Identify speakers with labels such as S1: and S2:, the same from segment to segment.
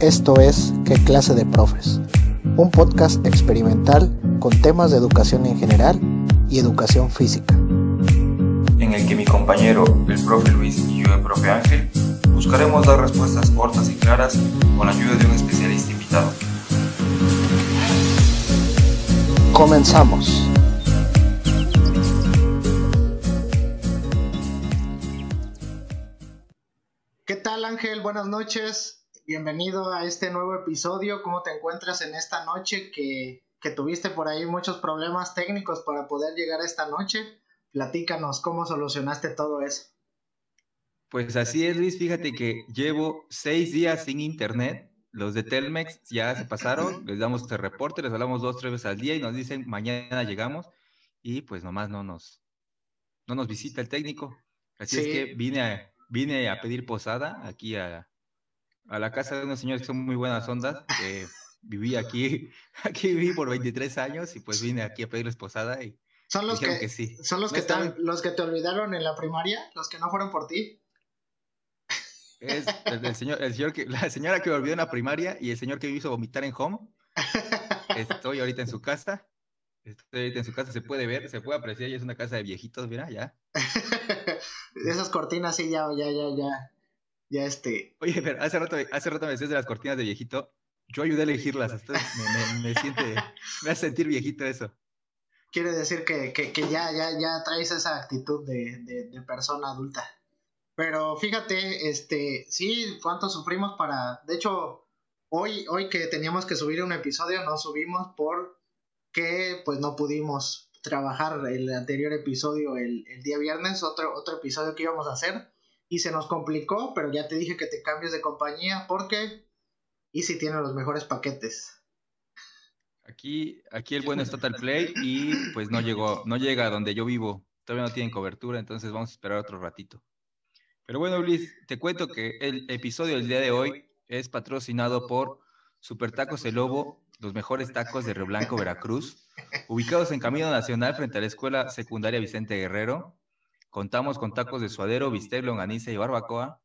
S1: Esto es ¿Qué clase de profes? Un podcast experimental con temas de educación en general y educación física.
S2: En el que mi compañero, el profe Luis y yo, el profe Ángel, buscaremos dar respuestas cortas y claras con la ayuda de un especialista invitado.
S1: Comenzamos. ¿Qué tal Ángel? Buenas noches. Bienvenido a este nuevo episodio. ¿Cómo te encuentras en esta noche que, que tuviste por ahí muchos problemas técnicos para poder llegar a esta noche? Platícanos cómo solucionaste todo eso.
S3: Pues así es, Luis. Fíjate que llevo seis días sin internet. Los de Telmex ya se pasaron, les damos este reporte, les hablamos dos, tres veces al día y nos dicen mañana llegamos y pues nomás no nos, no nos visita el técnico. Así es que vine a, vine a pedir posada aquí a, a la casa de unos señores que son muy buenas ondas. viví aquí, aquí viví por 23 años y pues vine aquí a pedirles posada y
S1: son los que, sí. son los que te, los que te olvidaron en la primaria, los que no fueron por ti.
S3: Es el, señor, el señor que, la señora que me olvidó en la primaria y el señor que me hizo vomitar en home. Estoy ahorita en su casa. Estoy ahorita en su casa, se puede ver, se puede apreciar, y es una casa de viejitos, mira, ya.
S1: Esas cortinas sí, ya, ya, ya, ya ya este.
S3: Oye, pero hace rato, hace rato me decías de las cortinas de viejito. Yo ayudé a elegirlas. me, me, siente, me hace sentir viejito eso.
S1: Quiere decir que, que, que ya, ya, ya traes esa actitud de, de, persona adulta. Pero fíjate, este, sí, cuánto sufrimos para. De hecho, hoy, hoy que teníamos que subir un episodio, no subimos porque pues no pudimos trabajar el anterior episodio el, el día viernes, otro, otro episodio que íbamos a hacer y se nos complicó, pero ya te dije que te cambies de compañía porque Easy tiene los mejores paquetes.
S3: Aquí, aquí el bueno es Total Play y pues no llegó, no llega a donde yo vivo. Todavía no tienen cobertura, entonces vamos a esperar otro ratito. Pero bueno, Luis, te cuento que el episodio del día de hoy es patrocinado por Super Tacos El Lobo, los mejores tacos de Río Blanco, Veracruz, ubicados en Camino Nacional frente a la Escuela Secundaria Vicente Guerrero. Contamos con tacos de suadero, bistec, longaniza y barbacoa.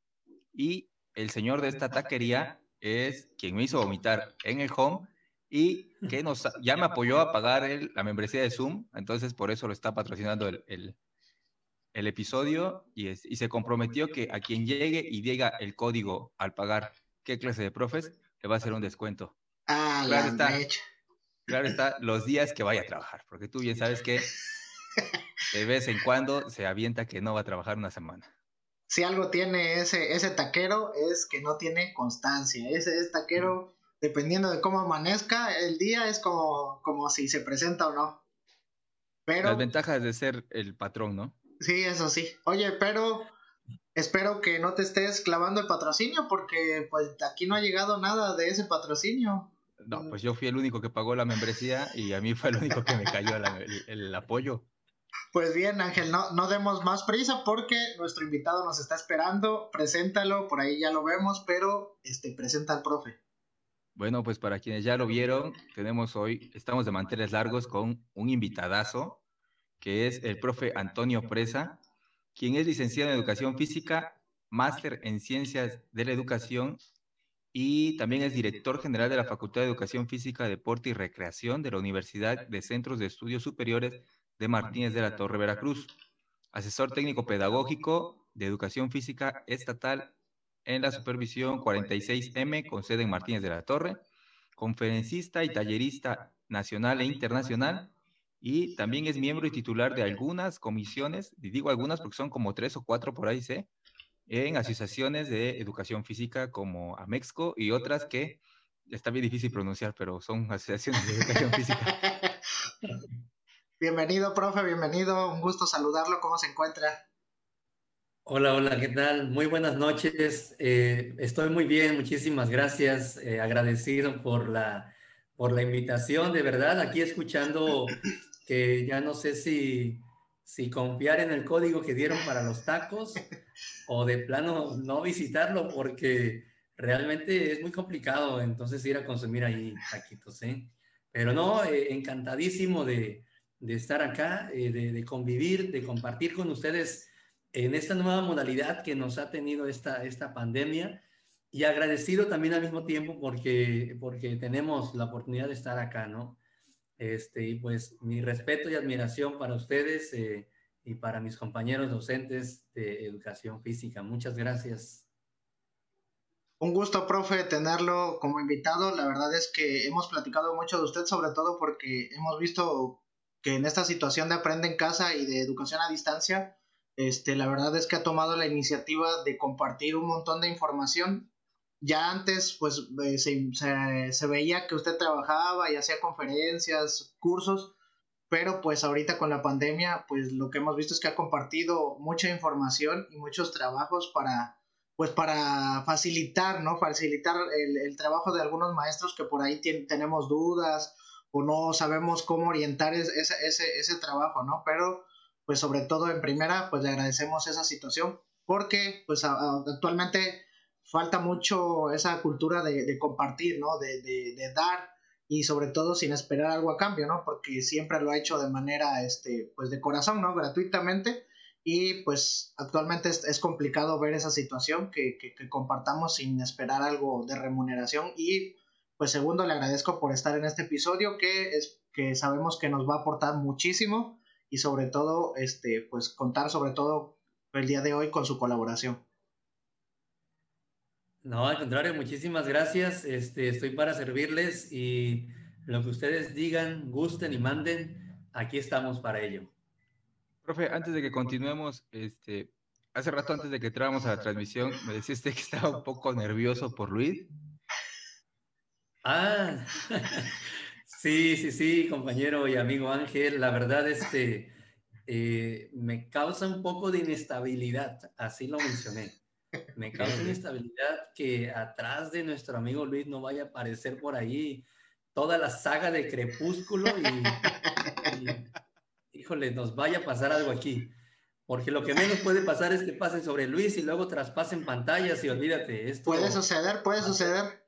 S3: Y el señor de esta taquería es quien me hizo vomitar en el home y que nos, ya me apoyó a pagar la membresía de Zoom. Entonces, por eso lo está patrocinando el, el, episodio y, y se comprometió que a quien llegue y diga el código al pagar qué clase de profes, le va a hacer un descuento.
S1: Ah, claro está.
S3: Claro está, los días que vaya a trabajar, porque tú bien sabes que de vez en cuando se avienta que no va a trabajar una semana.
S1: Si algo tiene ese, ese taquero es que no tiene constancia. Ese, es taquero, dependiendo de cómo amanezca, el día es como, como si se presenta o no.
S3: Pero, Las ventajas de ser el patrón, ¿no?
S1: Sí, eso sí. Oye, pero espero que no te estés clavando el patrocinio porque pues aquí no ha llegado nada de ese patrocinio.
S3: No, pues yo fui el único que pagó la membresía y a mí fue el único que me cayó el apoyo.
S1: Pues bien, Ángel, no, no demos más prisa porque nuestro invitado nos está esperando. Preséntalo, por ahí ya lo vemos, pero este, presenta al profe.
S3: Bueno, pues para quienes ya lo vieron, tenemos hoy, estamos de manteles largos con un invitadazo, que es el profe Antonio Presa, quien es licenciado en Educación Física, máster en Ciencias de la Educación y también es director general de la Facultad de Educación Física, Deporte y Recreación de la Universidad de Centros de Estudios Superiores de Martínez de la Torre, Veracruz, asesor técnico pedagógico de educación física estatal en la supervisión 46M con sede en Martínez de la Torre, conferencista y tallerista nacional e internacional, y también es miembro y titular de algunas comisiones, digo algunas porque son como tres o cuatro por ahí, sé, en asociaciones de educación física como Amexco y otras que está bien difícil pronunciar, pero son asociaciones de educación física.
S1: Bienvenido, profe, bienvenido. Un gusto saludarlo. ¿Cómo se encuentra?
S4: Hola, hola, ¿qué tal? Muy buenas noches. Eh, estoy muy bien, muchísimas gracias. Eh, agradecido por la, por la invitación, de verdad. Aquí escuchando que ya no sé si, si confiar en el código que dieron para los tacos o de plano no visitarlo porque realmente es muy complicado entonces ir a consumir ahí taquitos, ¿eh? Pero no, eh, encantadísimo de de estar acá, eh, de, convivir, de compartir con ustedes en esta nueva modalidad que nos ha tenido esta, esta pandemia y agradecido también al mismo tiempo porque, porque tenemos la oportunidad de estar acá, ¿no? Este, y pues mi respeto y admiración para ustedes eh, y para mis compañeros docentes de educación física. Muchas gracias.
S1: Un gusto, profe, tenerlo como invitado. La verdad es que hemos platicado mucho de usted, sobre todo porque hemos visto que en esta situación de aprende en casa y de educación a distancia, este, la verdad es que ha tomado la iniciativa de compartir un montón de información. Ya antes, pues, eh, se, se, veía que usted trabajaba y hacía conferencias, cursos, pero pues ahorita con la pandemia, pues lo que hemos visto es que ha compartido mucha información y muchos trabajos para, pues para facilitar, ¿no? Facilitar el, trabajo de algunos maestros que por ahí tenemos dudas o no sabemos cómo orientar ese, ese, ese trabajo, ¿no? Pero pues sobre todo en primera, pues le agradecemos esa situación porque pues actualmente falta mucho esa cultura de, compartir, ¿no? De, de, dar y sobre todo sin esperar algo a cambio, ¿no? Porque siempre lo ha hecho de manera, este, pues de corazón, ¿no? Gratuitamente y pues actualmente es, complicado ver esa situación que, que, que, compartamos sin esperar algo de remuneración y pues segundo le agradezco por estar en este episodio que es que sabemos que nos va a aportar muchísimo y sobre todo, este, pues contar sobre todo el día de hoy con su colaboración.
S4: No, al contrario, muchísimas gracias. Este, estoy para servirles y lo que ustedes digan, gusten y manden, aquí estamos para ello.
S3: Profe, antes de que continuemos, este, hace rato antes de que entráramos a la transmisión, me deciste que estaba un poco nervioso por Luis.
S4: Ah, Sí, sí, sí, compañero y amigo Ángel, la verdad, este, eh, me causa un poco de inestabilidad, así lo mencioné. Me causa inestabilidad que atrás de nuestro amigo Luis no vaya a aparecer por ahí toda la saga de Crepúsculo y, híjole, nos vaya a pasar algo aquí. Porque lo que menos puede pasar es que pasen sobre Luis y luego traspasen pantallas y olvídate. Esto,
S1: puede suceder, puede suceder.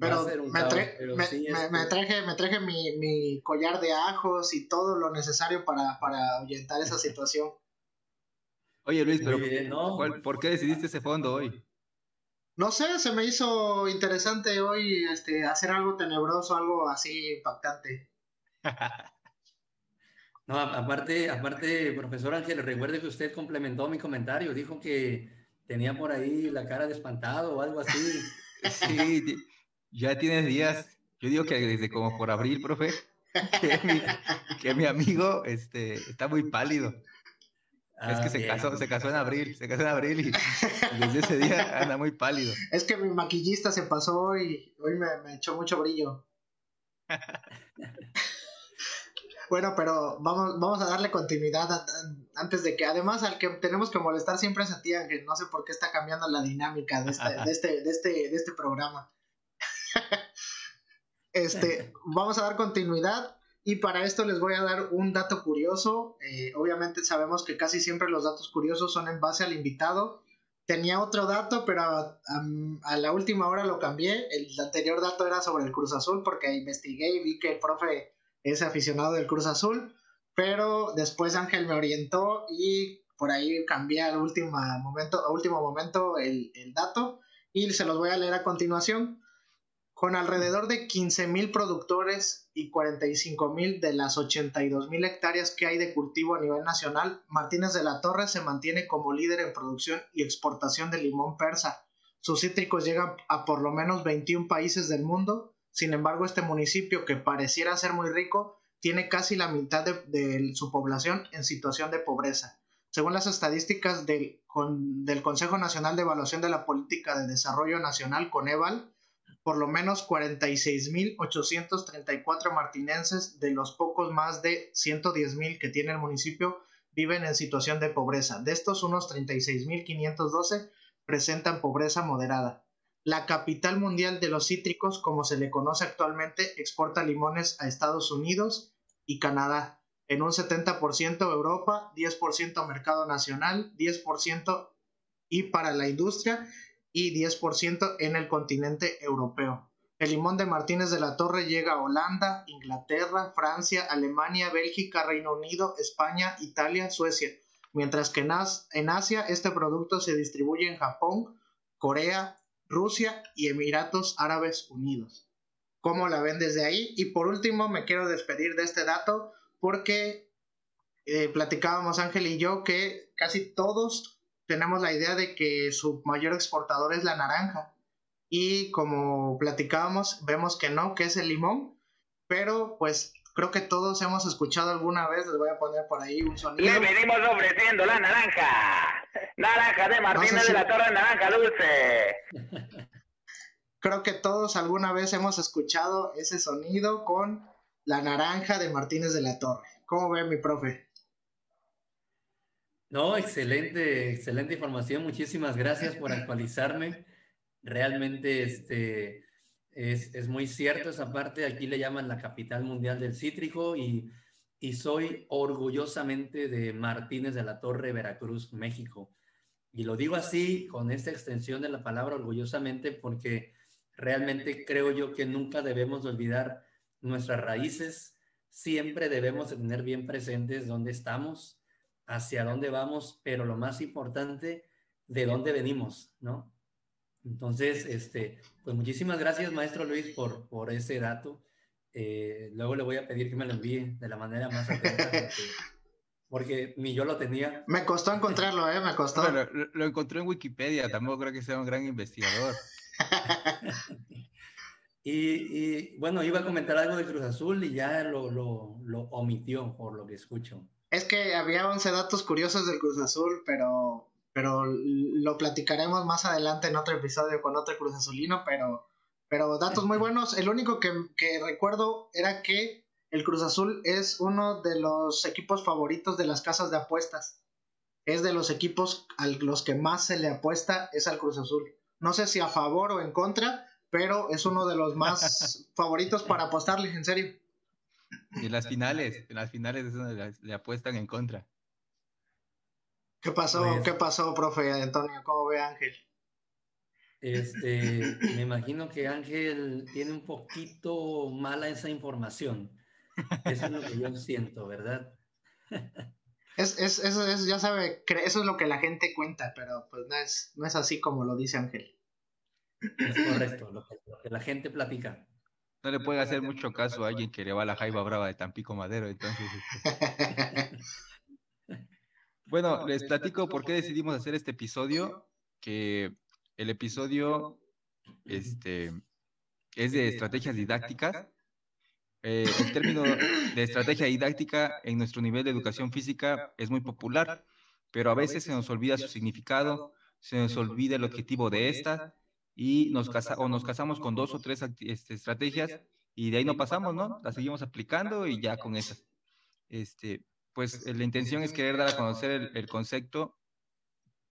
S1: Pero, me, traje, me traje mi, mi, collar de ajos y todo lo necesario para, para ahuyentar esa situación.
S3: Oye Luis, pero ¿por qué decidiste ese fondo hoy?
S1: No sé, se me hizo interesante hoy este, hacer algo tenebroso, algo así impactante.
S4: no, aparte, aparte, profesor Ángel, recuerde que usted complementó mi comentario, dijo que tenía por ahí la cara de espantado o algo así.
S3: sí, ya tienes días, yo digo que desde como por abril, profe, que mi, amigo este, está muy pálido. es que ah, se casó, se casó en abril, se casó en abril y, desde ese día anda muy pálido.
S1: Es que mi maquillista se pasó y hoy me, me echó mucho brillo. bueno, pero vamos, vamos a darle continuidad antes de que, además, al que tenemos que molestar siempre es a ti, que no sé por qué está cambiando la dinámica de este, de este, de este, de este programa. este, vamos a dar continuidad y para esto les voy a dar un dato curioso. Eh, obviamente sabemos que casi siempre los datos curiosos son en base al invitado. Tenía otro dato, pero a, la última hora lo cambié. El anterior dato era sobre el Cruz Azul porque investigué y vi que el profe es aficionado del Cruz Azul, pero después Ángel me orientó y por ahí cambié al último momento, a último momento el, el dato y se los voy a leer a continuación. Con alrededor de 15.000 productores y 45.000 de las 82.000 hectáreas que hay de cultivo a nivel nacional, Martínez de la Torre se mantiene como líder en producción y exportación de limón persa. Sus cítricos llegan a por lo menos 21 países del mundo. Sin embargo, este municipio, que pareciera ser muy rico, tiene casi la mitad de, su población en situación de pobreza. Según las estadísticas del, del Consejo Nacional de Evaluación de la Política de Desarrollo Nacional, Coneval, por lo menos 46.834 martinenses de los pocos más de 110.000 que tiene el municipio viven en situación de pobreza. De estos, unos 36.512 presentan pobreza moderada. La capital mundial de los cítricos, como se le conoce actualmente, exporta limones a Estados Unidos y Canadá. En un 70% Europa, 10% mercado nacional, 10% y para la industria y 10% en el continente europeo. El limón de Martínez de la Torre llega a Holanda, Inglaterra, Francia, Alemania, Bélgica, Reino Unido, España, Italia, Suecia, mientras que en Asia este producto se distribuye en Japón, Corea, Rusia y Emiratos Árabes Unidos. ¿Cómo la ven desde ahí? Y por último, me quiero despedir de este dato porque eh, platicábamos Ángel y yo que casi todos tenemos la idea de que su mayor exportador es la naranja. Y como platicábamos, vemos que no, que es el limón. Pero pues creo que todos hemos escuchado alguna vez, les voy a poner por ahí un sonido.
S5: Le venimos ofreciendo la naranja. Naranja de Martínez de la Torre, naranja dulce.
S1: Creo que todos alguna vez hemos escuchado ese sonido con la naranja de Martínez de la Torre. ¿Cómo ve mi profe?
S4: No, excelente, excelente información. Muchísimas gracias por actualizarme. Realmente este, es, es, muy cierto esa parte. Aquí le llaman la capital mundial del cítrico y, y soy orgullosamente de Martínez de la Torre, Veracruz, México. Y lo digo así, con esta extensión de la palabra orgullosamente, porque realmente creo yo que nunca debemos olvidar nuestras raíces. Siempre debemos tener bien presentes dónde estamos, hacia dónde vamos, pero lo más importante, de dónde venimos, ¿no? Entonces, este, pues muchísimas gracias, maestro Luis, por, por ese dato. Eh, luego le voy a pedir que me lo envíe de la manera más atenta, porque, ni yo lo tenía.
S1: Me costó encontrarlo, ¿eh? Me costó.
S3: Bueno, lo, lo, encontré en Wikipedia, tampoco creo que sea un gran investigador.
S4: y, y, bueno, iba a comentar algo de Cruz Azul y ya lo, lo, lo omitió, por lo que escucho.
S1: Es que había 11 datos curiosos del Cruz Azul, pero pero lo platicaremos más adelante en otro episodio con otro Cruz Azulino, pero, pero datos muy buenos. El único que, que, recuerdo era que el Cruz Azul es uno de los equipos favoritos de las casas de apuestas. Es de los equipos a los que más se le apuesta es al Cruz Azul. No sé si a favor o en contra, pero es uno de los más favoritos para apostarles, en serio.
S3: Y en las finales, en las finales es donde le apuestan en contra.
S1: ¿Qué pasó? Pues, ¿Qué pasó, profe Antonio? ¿Cómo ve Ángel?
S4: Este, me imagino que Ángel tiene un poquito mala esa información. Eso es lo que yo siento, ¿verdad?
S1: Es, es, eso es, ya sabe, eso es lo que la gente cuenta, pero pues no es, no es así como lo dice Ángel.
S4: Es correcto, lo que, lo que la gente platica.
S3: No le puede hacer mucho caso a alguien que le va a la jaiba brava de Tampico Madero, entonces. Este... Bueno, les platico por qué decidimos hacer este episodio, que el episodio este, es de estrategias didácticas. Eh, el término de estrategia didáctica en nuestro nivel de educación física es muy popular, pero a veces se nos olvida su significado, se nos olvida el objetivo de esta y nos casa o nos casamos con dos o tres este, estrategias y de ahí no pasamos, ¿no? Las seguimos aplicando y ya con esas. Este, pues la intención es querer dar a conocer el, el concepto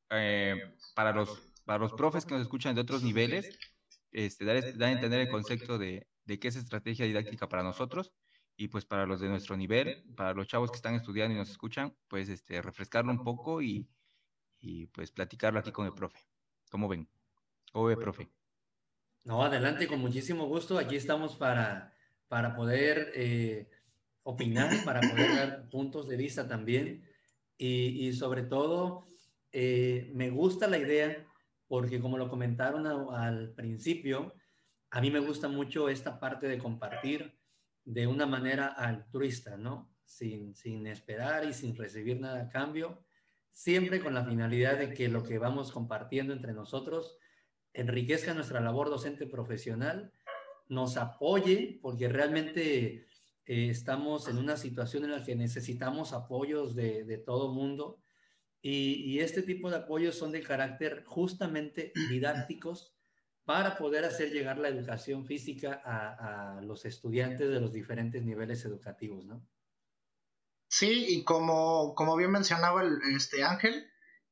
S3: eh, para, los, para los profes que nos escuchan de otros niveles, este, dar, dar a entender el concepto de, de qué es estrategia didáctica para nosotros y pues para los de nuestro nivel, para los chavos que están estudiando y nos escuchan, pues este, refrescarlo un poco y, y pues platicarlo aquí con el profe. ¿Cómo ven? ¿Cómo ve, profe?
S4: No, adelante, con muchísimo gusto. Aquí estamos para, para poder eh, opinar, para poder dar puntos de vista también. Y, y sobre todo, eh, me gusta la idea porque como lo comentaron a, al principio, a mí me gusta mucho esta parte de compartir de una manera altruista, ¿no? Sin, sin esperar y sin recibir nada a cambio, siempre con la finalidad de que lo que vamos compartiendo entre nosotros enriquezca nuestra labor docente profesional, nos apoye, porque realmente eh, estamos en una situación en la que necesitamos apoyos de, de todo mundo y, este tipo de apoyos son de carácter justamente didácticos para poder hacer llegar la educación física a, los estudiantes de los diferentes niveles educativos, ¿no?
S1: Sí, y como, como bien mencionaba este Ángel,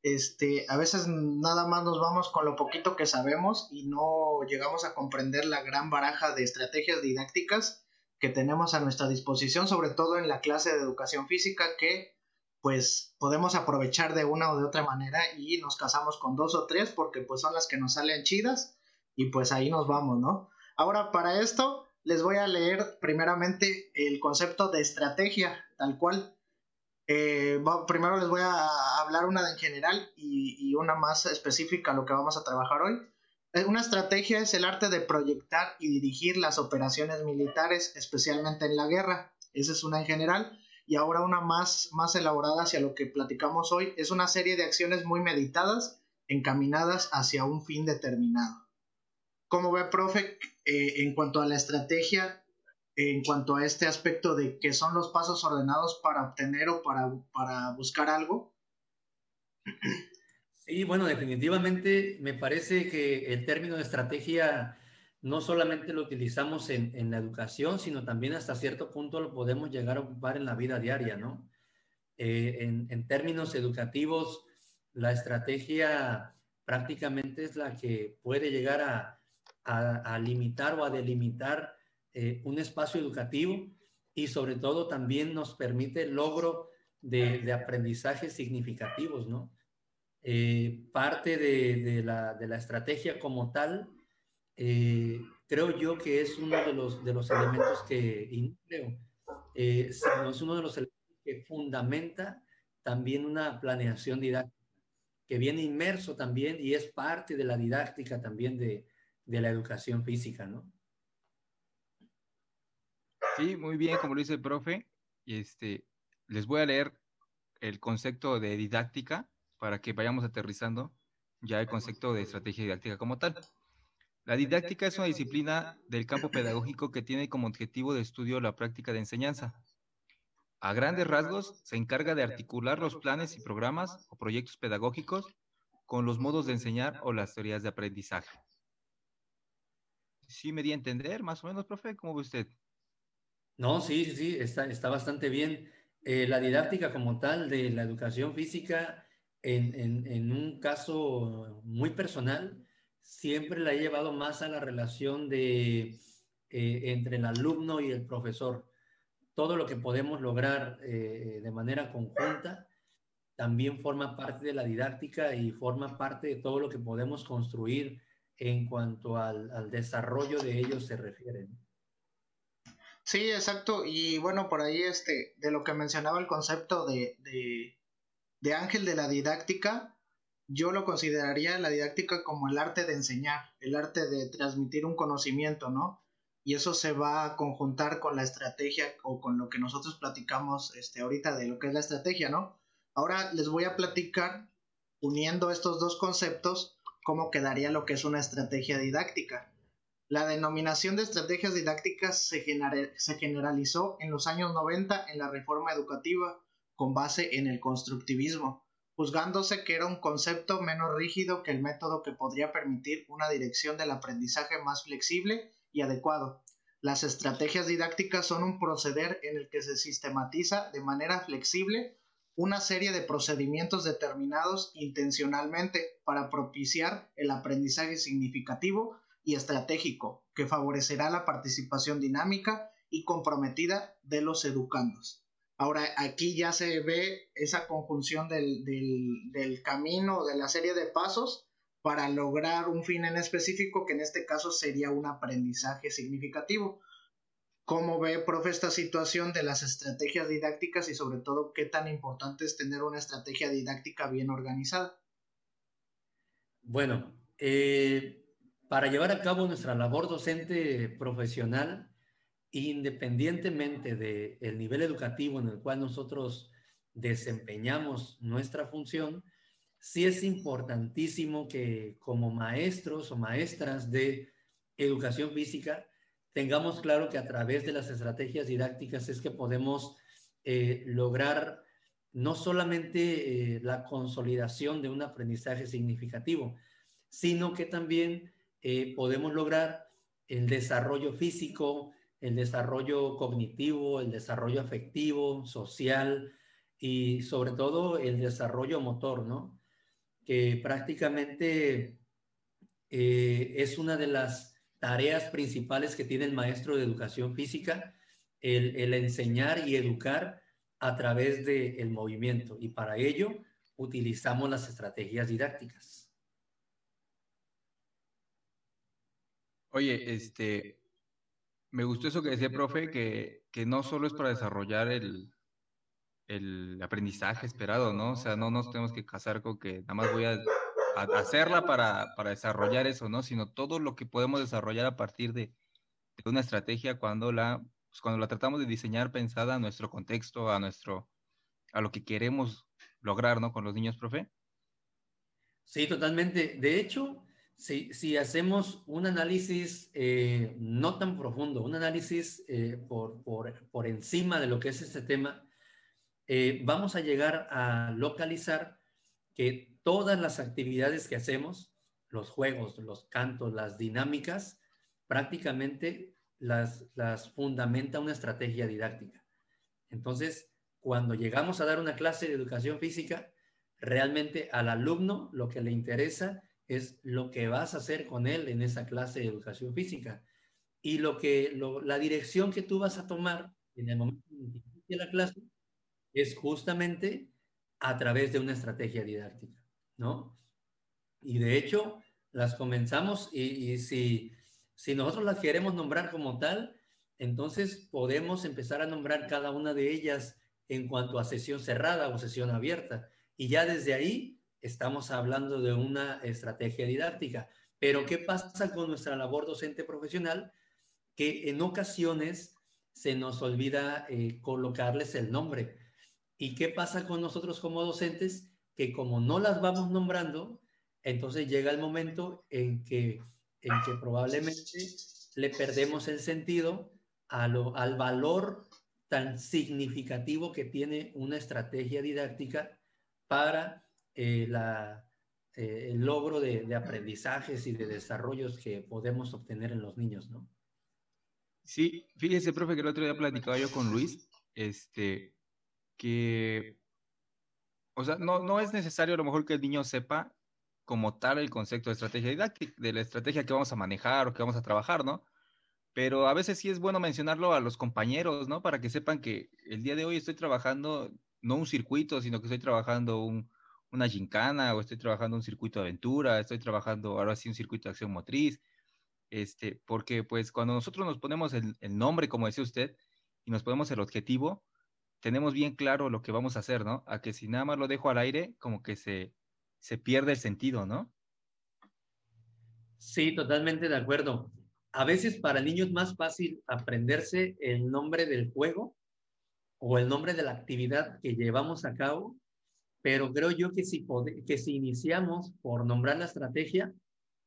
S1: este, a veces nada más nos vamos con lo poquito que sabemos y no llegamos a comprender la gran baraja de estrategias didácticas que tenemos a nuestra disposición, sobre todo en la clase de educación física, que pues podemos aprovechar de una o de otra manera y nos casamos con dos o tres porque pues son las que nos salen chidas y pues ahí nos vamos, ¿no? Ahora para esto les voy a leer primeramente el concepto de estrategia, tal cual. Eh, primero les voy a hablar una en general y, una más específica a lo que vamos a trabajar hoy. Una estrategia es el arte de proyectar y dirigir las operaciones militares, especialmente en la guerra. Esa es una en general. Y ahora una más, más elaborada hacia lo que platicamos hoy. Es una serie de acciones muy meditadas, encaminadas hacia un fin determinado. ¿Cómo ve, profe, eh, en cuanto a la estrategia, en cuanto a este aspecto de que son los pasos ordenados para obtener o para, para buscar algo?
S4: Sí, bueno, definitivamente me parece que el término de estrategia no solamente lo utilizamos en, la educación, sino también hasta cierto punto lo podemos llegar a ocupar en la vida diaria, ¿no? Eh, en, términos educativos, la estrategia prácticamente es la que puede llegar a, limitar o a delimitar eh, un espacio educativo y sobre todo también nos permite el logro de, aprendizajes significativos, ¿no? Eh, parte de, la, estrategia como tal, eh, creo yo que es uno de los, elementos que, creo, es uno de los elementos que fundamenta también una planeación didáctica, que viene inmerso también y es parte de la didáctica también de, de la educación física, ¿no?
S3: Sí, muy bien, como lo dice el profe. Este, les voy a leer el concepto de didáctica para que vayamos aterrizando ya el concepto de estrategia didáctica como tal. La didáctica es una disciplina del campo pedagógico que tiene como objetivo de estudio la práctica de enseñanza. A grandes rasgos, se encarga de articular los planes y programas o proyectos pedagógicos con los modos de enseñar o las teorías de aprendizaje. ¿Sí me di a entender más o menos, profe? ¿Cómo ve usted?
S4: No, sí, sí, está, está bastante bien. Eh, la didáctica como tal de la educación física en, un caso muy personal, siempre la he llevado más a la relación de, eh, entre el alumno y el profesor. Todo lo que podemos lograr eh, de manera conjunta también forma parte de la didáctica y forma parte de todo lo que podemos construir en cuanto al, desarrollo de ellos se refiere.
S1: Sí, exacto. Y bueno, por ahí este, de lo que mencionaba el concepto de de Ángel de la didáctica, yo lo consideraría la didáctica como el arte de enseñar, el arte de transmitir un conocimiento, ¿no? Y eso se va a conjuntar con la estrategia o con lo que nosotros platicamos este, ahorita de lo que es la estrategia, ¿no? Ahora les voy a platicar, uniendo estos dos conceptos, cómo quedaría lo que es una estrategia didáctica. La denominación de estrategias didácticas se, generalizó en los años 90 en la reforma educativa con base en el constructivismo, juzgándose que era un concepto menos rígido que el método que podría permitir una dirección del aprendizaje más flexible y adecuado. Las estrategias didácticas son un proceder en el que se sistematiza de manera flexible una serie de procedimientos determinados intencionalmente para propiciar el aprendizaje significativo y estratégico que favorecerá la participación dinámica y comprometida de los educandos. Ahora, aquí ya se ve esa conjunción del, del, camino, de la serie de pasos para lograr un fin en específico, que en este caso sería un aprendizaje significativo. ¿Cómo ve, profe, esta situación de las estrategias didácticas y sobre todo qué tan importante es tener una estrategia didáctica bien organizada?
S4: Bueno, eh, para llevar a cabo nuestra labor docente profesional, independientemente del nivel educativo en el cual nosotros desempeñamos nuestra función, sí es importantísimo que como maestros o maestras de educación física tengamos claro que a través de las estrategias didácticas es que podemos eh, lograr no solamente eh, la consolidación de un aprendizaje significativo, sino que también eh, podemos lograr el desarrollo físico, el desarrollo cognitivo, el desarrollo afectivo, social y sobre todo el desarrollo motor, ¿no? Que prácticamente eh, es una de las tareas principales que tiene el maestro de educación física, el, enseñar y educar a través del movimiento. Y para ello utilizamos las estrategias didácticas.
S3: Oye, este, me gustó eso que decía, profe, que, que no solo es para desarrollar el, el aprendizaje esperado, ¿no? O sea, no nos tenemos que casar con que nada más voy a hacerla para, para, desarrollar eso, ¿no? Sino todo lo que podemos desarrollar a partir de, de una estrategia cuando la, pues cuando la tratamos de diseñar pensada a nuestro contexto, a nuestro, a lo que queremos lograr, ¿no? Con los niños, profe.
S4: Sí, totalmente. De hecho, si, hacemos un análisis eh, no tan profundo, un análisis eh, por, por, por, encima de lo que es este tema, eh, vamos a llegar a localizar que todas las actividades que hacemos, los juegos, los cantos, las dinámicas, prácticamente las, las fundamenta una estrategia didáctica. Entonces, cuando llegamos a dar una clase de educación física, realmente al alumno lo que le interesa es lo que vas a hacer con él en esa clase de educación física. Y lo que, la dirección que tú vas a tomar en el momento de la clase es justamente a través de una estrategia didáctica, ¿no? Y de hecho, las comenzamos y, si, si nosotros las queremos nombrar como tal, entonces podemos empezar a nombrar cada una de ellas en cuanto a sesión cerrada o sesión abierta. Y ya desde ahí estamos hablando de una estrategia didáctica. Pero ¿qué pasa con nuestra labor docente profesional? Que en ocasiones se nos olvida eh, colocarles el nombre. ¿Y qué pasa con nosotros como docentes? Que como no las vamos nombrando, entonces llega el momento en que, en que probablemente le perdemos el sentido a lo, al valor tan significativo que tiene una estrategia didáctica para eh, eh, el logro de, de, aprendizajes y de desarrollos que podemos obtener en los niños, ¿no?
S3: Sí, fíjese, profe, que el otro día platicaba yo con Luis, este, que, o sea, no, no es necesario a lo mejor que el niño sepa como tal el concepto de estrategia didáctica, de la estrategia que vamos a manejar o que vamos a trabajar, ¿no? Pero a veces sí es bueno mencionarlo a los compañeros, ¿no? Para que sepan que el día de hoy estoy trabajando no un circuito, sino que estoy trabajando un, una gincana o estoy trabajando un circuito de aventura, estoy trabajando ahora sí un circuito de acción motriz, este, porque pues cuando nosotros nos ponemos el, nombre, como decía usted, y nos ponemos el objetivo, tenemos bien claro lo que vamos a hacer, ¿no? A que si nada más lo dejo al aire, como que se, se pierde el sentido, ¿no?
S4: Sí, totalmente de acuerdo. A veces para niños es más fácil aprenderse el nombre del juego o el nombre de la actividad que llevamos a cabo, pero creo yo que si, que si iniciamos por nombrar la estrategia,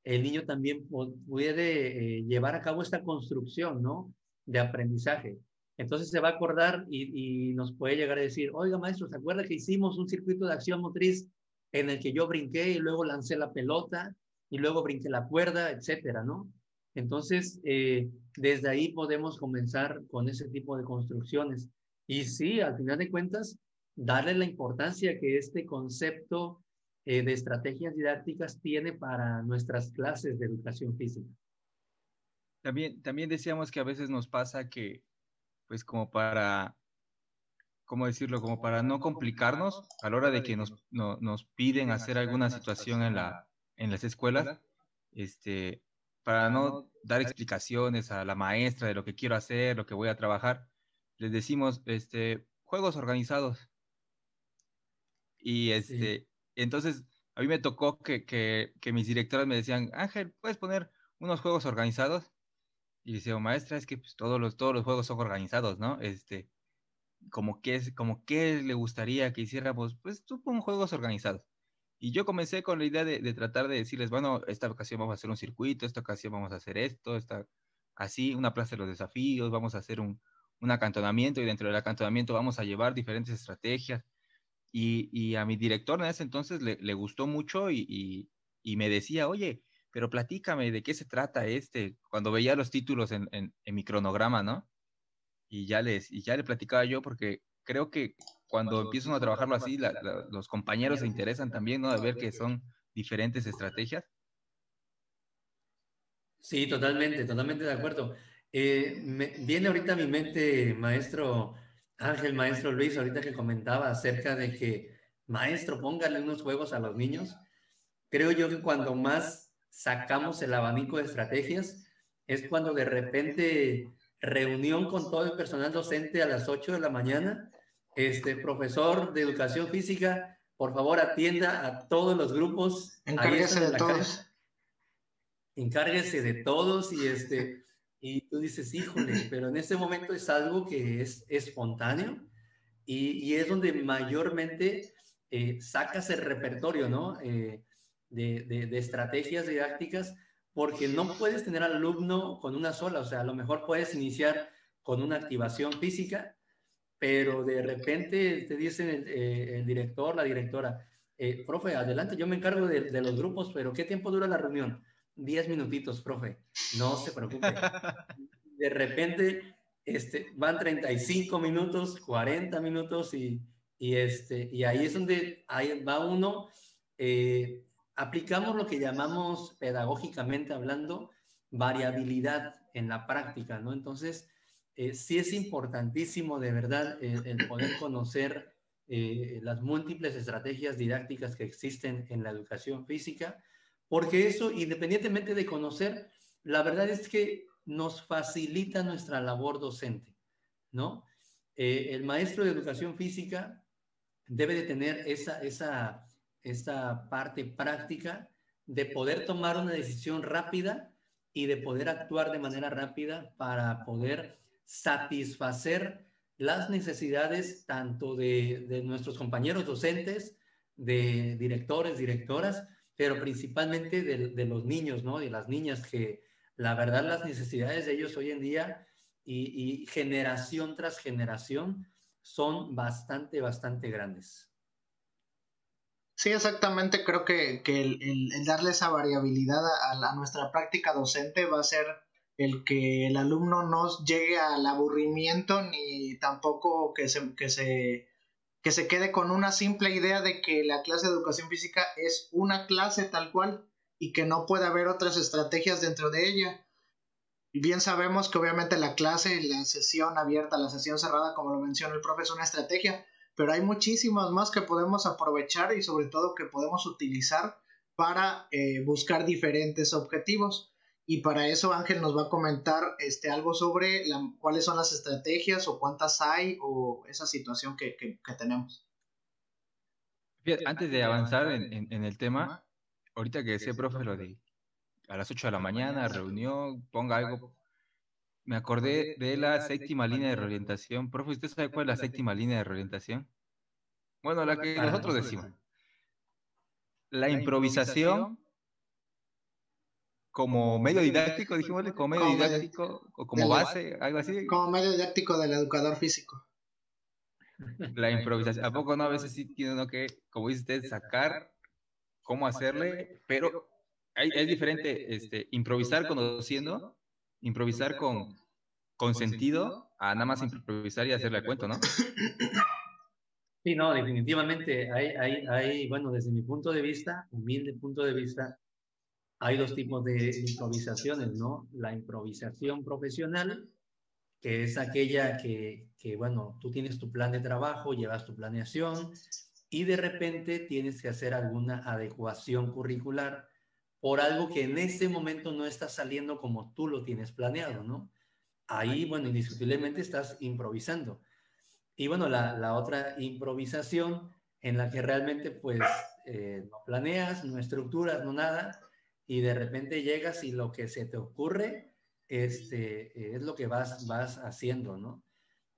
S4: el niño también puede eh, llevar a cabo esta construcción, ¿no? De aprendizaje. Entonces se va a acordar y, nos puede llegar a decir, oiga maestro, ¿se acuerda que hicimos un circuito de acción motriz en el que yo brinqué y luego lancé la pelota y luego brinqué la cuerda, etcétera, ¿no? Entonces, eh, desde ahí podemos comenzar con ese tipo de construcciones. Y sí, al final de cuentas, darle la importancia que este concepto eh, de estrategias didácticas tiene para nuestras clases de educación física.
S3: También, también decíamos que a veces nos pasa que, pues como para, ¿cómo decirlo? Como para no complicarnos a la hora de que nos, no, nos piden hacer alguna situación en, la, en las escuelas, este, para no dar explicaciones a la maestra de lo que quiero hacer, lo que voy a trabajar, les decimos, este, juegos organizados. Y este, sí. entonces a mí me tocó que, que, que, mis directores me decían, Ángel, ¿puedes poner unos juegos organizados? Y decía, maestra, es que pues, todos, los, todos los juegos son organizados, ¿no? Este, como que, como que le gustaría que hiciéramos, pues tú pon juegos organizados. Y yo comencé con la idea de, de, tratar de decirles, bueno, esta ocasión vamos a hacer un circuito, esta ocasión vamos a hacer esto, esta, así, una plaza de los desafíos, vamos a hacer un, un acantonamiento y dentro del acantonamiento vamos a llevar diferentes estrategias. Y, y a mi director en ese entonces le, le gustó mucho y, y, y, me decía, oye, pero platícame de qué se trata este, cuando veía los títulos en, en, en mi cronograma, ¿no? Y ya, les, y ya le platicaba yo porque creo que cuando, cuando empiezan a trabajarlo así, la, la, los compañeros se interesan también, ¿no? De ver que son diferentes estrategias.
S4: Sí, totalmente, totalmente de acuerdo. Eh, me, viene ahorita a mi mente, maestro Ángel, maestro Luis, ahorita que comentaba acerca de que, maestro, póngale unos juegos a los niños. Creo yo que cuando más sacamos el abanico de estrategias es cuando de repente reunión con todo el personal docente a las 8 de la mañana, este profesor de educación física, por favor atienda a todos los grupos.
S1: Encárguese de todos.
S4: Encárguese de todos y este, y tú dices, híjole, pero en ese momento es algo que es espontáneo y, es donde mayormente eh, sacas el repertorio, ¿no? Eh, de, de, estrategias didácticas, porque no puedes tener al alumno con una sola, o sea, a lo mejor puedes iniciar con una activación física, pero de repente te dicen el, eh, director, la directora, profe, adelante, yo me encargo de, de, los grupos, pero ¿qué tiempo dura la reunión? Diez minutitos, profe, no se preocupe. De repente este, van 35 minutos, 40 minutos y, y, este, y ahí es donde ahí va uno. Eh, aplicamos lo que llamamos pedagógicamente hablando variabilidad en la práctica, ¿no? Entonces, eh, sí es importantísimo de verdad el, poder conocer eh, las múltiples estrategias didácticas que existen en la educación física, porque eso, independientemente de conocer, la verdad es que nos facilita nuestra labor docente, ¿no? Eh, el maestro de educación física debe de tener esa, esa, esa parte práctica de poder tomar una decisión rápida y de poder actuar de manera rápida para poder satisfacer las necesidades tanto de, de, nuestros compañeros docentes, de directores, directoras, pero principalmente de, los niños, ¿no? De las niñas que la verdad las necesidades de ellos hoy en día y, generación tras generación son bastante, bastante grandes.
S1: Sí, exactamente. Creo que, el, darle esa variabilidad a, nuestra práctica docente va a ser el que el alumno no llegue al aburrimiento ni tampoco que se, que se, que se quede con una simple idea de que la clase de educación física es una clase tal cual y que no puede haber otras estrategias dentro de ella. Bien sabemos que obviamente la clase, la sesión abierta, la sesión cerrada, como lo menciona el profe, es una estrategia, pero hay muchísimas más que podemos aprovechar y sobre todo que podemos utilizar para eh, buscar diferentes objetivos. Y para eso Ángel nos va a comentar este, algo sobre cuáles son las estrategias o cuántas hay o esa situación que, tenemos.
S3: Antes de avanzar en, en el tema, ahorita que decía, profe, lo de a las 8 de la mañana, reunión, ponga algo. Me acordé de la séptima línea de reorientación. Profe, ¿usted sabe cuál es la séptima línea de reorientación? Bueno, la que nosotros decimos. La improvisación como medio didáctico, dijimosle, como medio didáctico, o como base, algo así.
S1: Como medio didáctico del educador físico.
S3: La improvisación. ¿A poco no? A veces sí tiene uno que, como dice usted, sacar cómo hacerle, pero hay, es diferente este, improvisar conociendo, improvisar con, con sentido, a nada más improvisar y hacerle cuento, ¿no?
S4: Sí, no, definitivamente hay, hay, hay, bueno, desde mi punto de vista, humilde punto de vista, hay dos tipos de improvisaciones, ¿no? La improvisación profesional, que es aquella que, que, bueno, tú tienes tu plan de trabajo, llevas tu planeación, y de repente tienes que hacer alguna adecuación curricular por algo que en ese momento no está saliendo como tú lo tienes planeado, ¿no? Ahí, bueno, indiscutiblemente estás improvisando. Y bueno, la, otra improvisación en la que realmente pues eh, no planeas, no estructuras, no nada, y de repente llegas y lo que se te ocurre este, es lo que vas, vas haciendo, ¿no?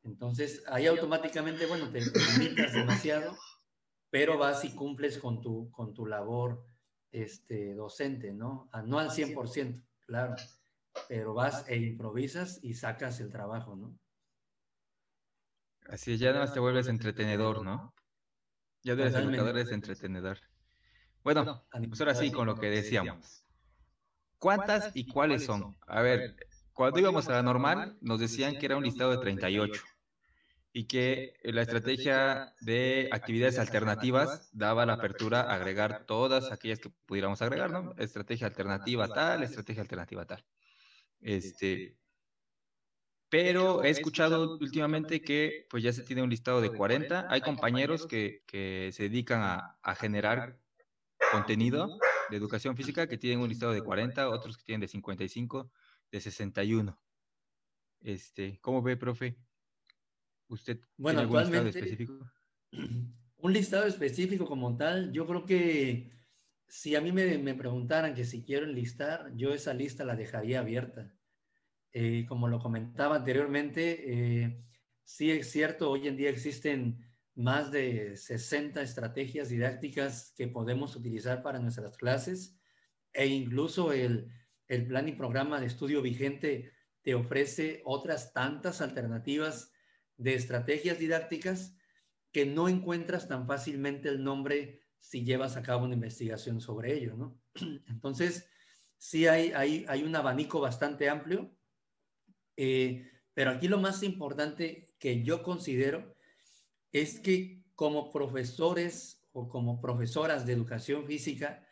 S4: Entonces, ahí automáticamente, bueno, te, limitas demasiado pero vas y cumples con tu, con tu labor este, docente, ¿no? No al 100%, claro, pero vas e improvisas y sacas el trabajo, ¿no?
S3: Así es, ya nada más te vuelves entretenedor, ¿no? Ya eres educador, eres entretenedor. Bueno, pues ahora sí, con lo que decíamos. ¿Cuántas y cuáles son? A ver, cuando íbamos a la normal, nos decían que era un listado de 38 y que la estrategia de actividades alternativas daba la apertura a agregar todas aquellas que pudiéramos agregar, ¿no? Estrategia alternativa tal, estrategia alternativa tal. Este, pero he escuchado últimamente que pues ya se tiene un listado de 40. Hay compañeros que, que se dedican a, a, generar contenido de educación física que tienen un listado de 40, otros que tienen de 55, de 61. Este, ¿cómo ve, profe? ¿Usted
S4: bueno, tiene algún específico? Un listado específico como tal, yo creo que si a mí me, me preguntaran que si quiero enlistar, yo esa lista la dejaría abierta. Eh, como lo comentaba anteriormente, eh, sí es cierto, hoy en día existen más de 60 estrategias didácticas que podemos utilizar para nuestras clases e incluso el, el plan y programa de estudio vigente te ofrece otras tantas alternativas de estrategias didácticas que no encuentras tan fácilmente el nombre si llevas a cabo una investigación sobre ello. Entonces, sí hay, hay, hay un abanico bastante amplio, eh, pero aquí lo más importante que yo considero es que como profesores o como profesoras de educación física,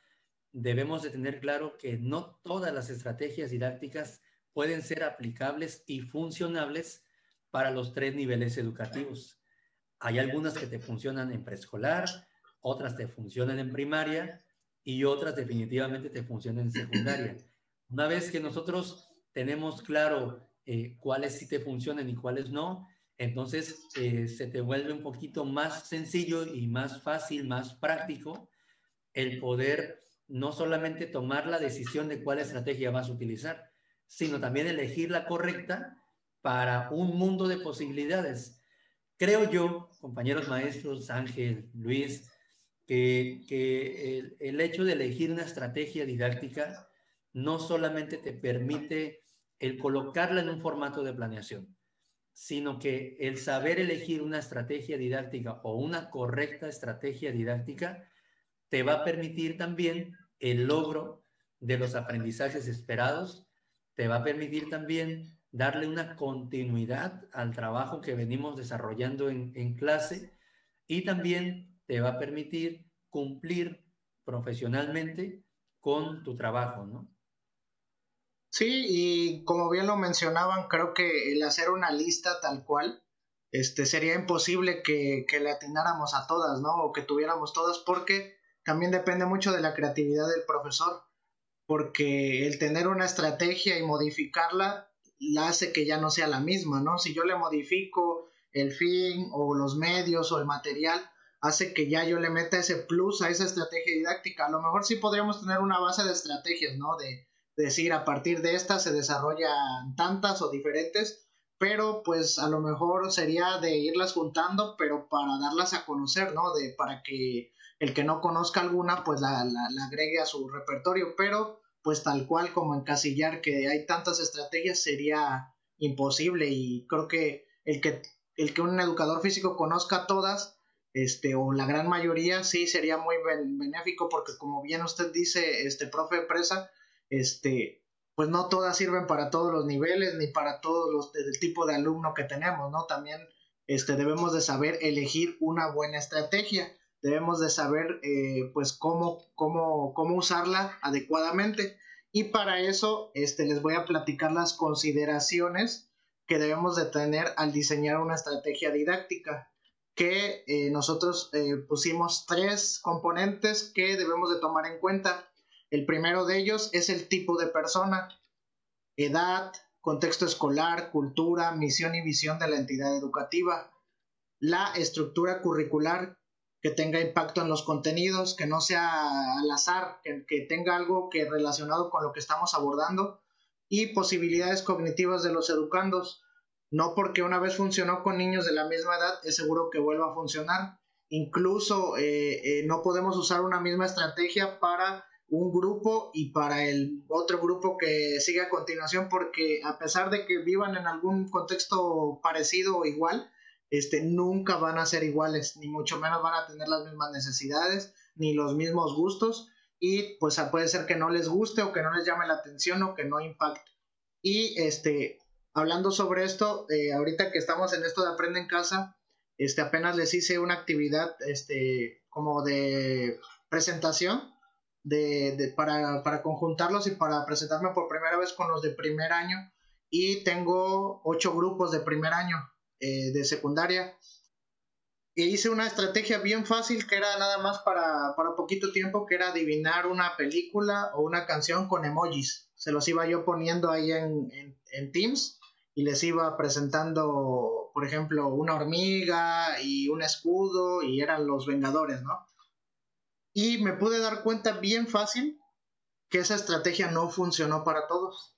S4: debemos de tener claro que no todas las estrategias didácticas pueden ser aplicables y funcionables para los tres niveles educativos. Hay algunas que te funcionan en preescolar, otras te funcionan en primaria y otras definitivamente te funcionan en secundaria. Una vez que nosotros tenemos claro eh, cuáles sí te funcionan y cuáles no, entonces eh, se te vuelve un poquito más sencillo y más fácil, más práctico el poder no solamente tomar la decisión de cuál estrategia vas a utilizar, sino también elegir la correcta para un mundo de posibilidades. Creo yo, compañeros maestros, Ángel, Luis, que, que el, hecho de elegir una estrategia didáctica no solamente te permite el colocarla en un formato de planeación, sino que el saber elegir una estrategia didáctica o una correcta estrategia didáctica te va a permitir también el logro de los aprendizajes esperados, te va a permitir también darle una continuidad al trabajo que venimos desarrollando en, clase y también te va a permitir cumplir profesionalmente con tu trabajo, ¿no?
S1: Sí, y como bien lo mencionaban, creo que el hacer una lista tal cual, este, sería imposible que, que le atináramos a todas, ¿no? O que tuviéramos todas, porque también depende mucho de la creatividad del profesor, porque el tener una estrategia y modificarla la hace que ya no sea la misma, ¿no? Si yo le modifico el fin o los medios o el material, hace que ya yo le meta ese plus a esa estrategia didáctica. A lo mejor sí podríamos tener una base de estrategias, ¿no? De, decir a partir de esta se desarrollan tantas o diferentes, pero pues a lo mejor sería de irlas juntando, pero para darlas a conocer, ¿no? De para que el que no conozca alguna, pues la, la, agregue a su repertorio, pero pues tal cual como encasillar que hay tantas estrategias sería imposible y creo que el que el que un educador físico conozca todas este o la gran mayoría sí sería muy benéfico porque como bien usted dice este profe presa este pues no todas sirven para todos los niveles ni para todos los del tipo de alumno que tenemos no también este debemos de saber elegir una buena estrategia debemos de saber eh, pues cómo, cómo, cómo usarla adecuadamente. Y para eso este, les voy a platicar las consideraciones que debemos de tener al diseñar una estrategia didáctica, que eh, nosotros eh, pusimos tres componentes que debemos de tomar en cuenta. El primero de ellos es el tipo de persona, edad, contexto escolar, cultura, misión y visión de la entidad educativa. La estructura curricular, que tenga impacto en los contenidos, que no sea al azar, que, tenga algo que relacionado con lo que estamos abordando y posibilidades cognitivas de los educandos. No porque una vez funcionó con niños de la misma edad es seguro que vuelva a funcionar. Incluso eh, eh, no podemos usar una misma estrategia para un grupo y para el otro grupo que sigue a continuación porque a pesar de que vivan en algún contexto parecido o igual, este, nunca van a ser iguales, ni mucho menos van a tener las mismas necesidades, ni los mismos gustos, y pues puede ser que no les guste o que no les llame la atención o que no impacte. Y este, hablando sobre esto, eh, ahorita que estamos en esto de Aprende en Casa, este, apenas les hice una actividad este, como de presentación de, para, para conjuntarlos y para presentarme por primera vez con los de primer año. Y tengo ocho grupos de primer año eh, de secundaria. E hice una estrategia bien fácil que era nada más para, para poquito tiempo, que era adivinar una película o una canción con emojis. Se los iba yo poniendo ahí en, en, Teams y les iba presentando, por ejemplo, una hormiga y un escudo y eran los Vengadores, ¿no? Y me pude dar cuenta bien fácil que esa estrategia no funcionó para todos.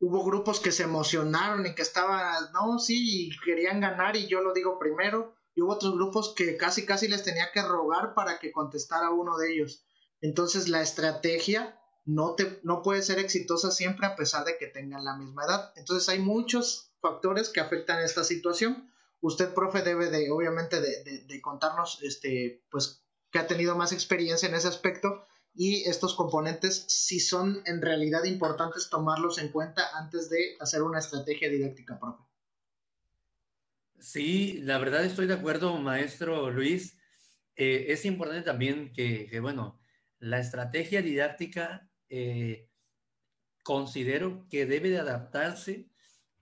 S1: Hubo grupos que se emocionaron y que estaban, no, sí, y querían ganar y yo lo digo primero. Y hubo otros grupos que casi, casi les tenía que rogar para que contestara uno de ellos. Entonces la estrategia no, te, no puede ser exitosa siempre a pesar de que tengan la misma edad. Entonces hay muchos factores que afectan esta situación. Usted, profe, debe de, obviamente, de, de contarnos, este, pues, que ha tenido más experiencia en ese aspecto y estos componentes si son en realidad importantes tomarlos en cuenta antes de hacer una estrategia didáctica propia.
S4: Sí, la verdad estoy de acuerdo, maestro Luis. Eh, es importante también que, bueno, la estrategia didáctica eh, considero que debe de adaptarse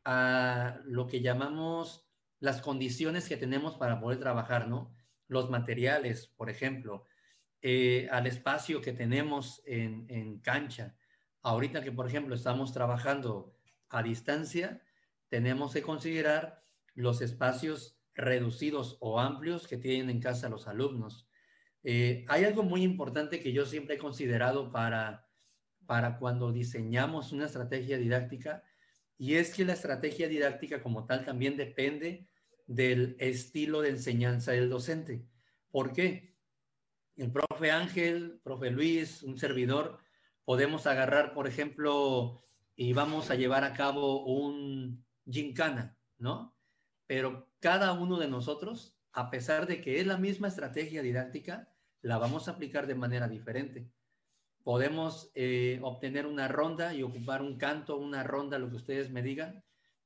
S4: a lo que llamamos las condiciones que tenemos para poder trabajar, ¿no? Los materiales, por ejemplo, eh, al espacio que tenemos en, cancha. Ahorita que, por ejemplo, estamos trabajando a distancia, tenemos que considerar los espacios reducidos o amplios que tienen en casa los alumnos. Eh, hay algo muy importante que yo siempre he considerado para, para cuando diseñamos una estrategia didáctica y es que la estrategia didáctica como tal también depende del estilo de enseñanza del docente. ¿Por qué? el profe Ángel, profe Luis, un servidor, podemos agarrar, por ejemplo, y vamos a llevar a cabo un gincana, ¿no? Pero cada uno de nosotros, a pesar de que es la misma estrategia didáctica, la vamos a aplicar de manera diferente. Podemos eh, obtener una ronda y ocupar un canto, una ronda, lo que ustedes me digan,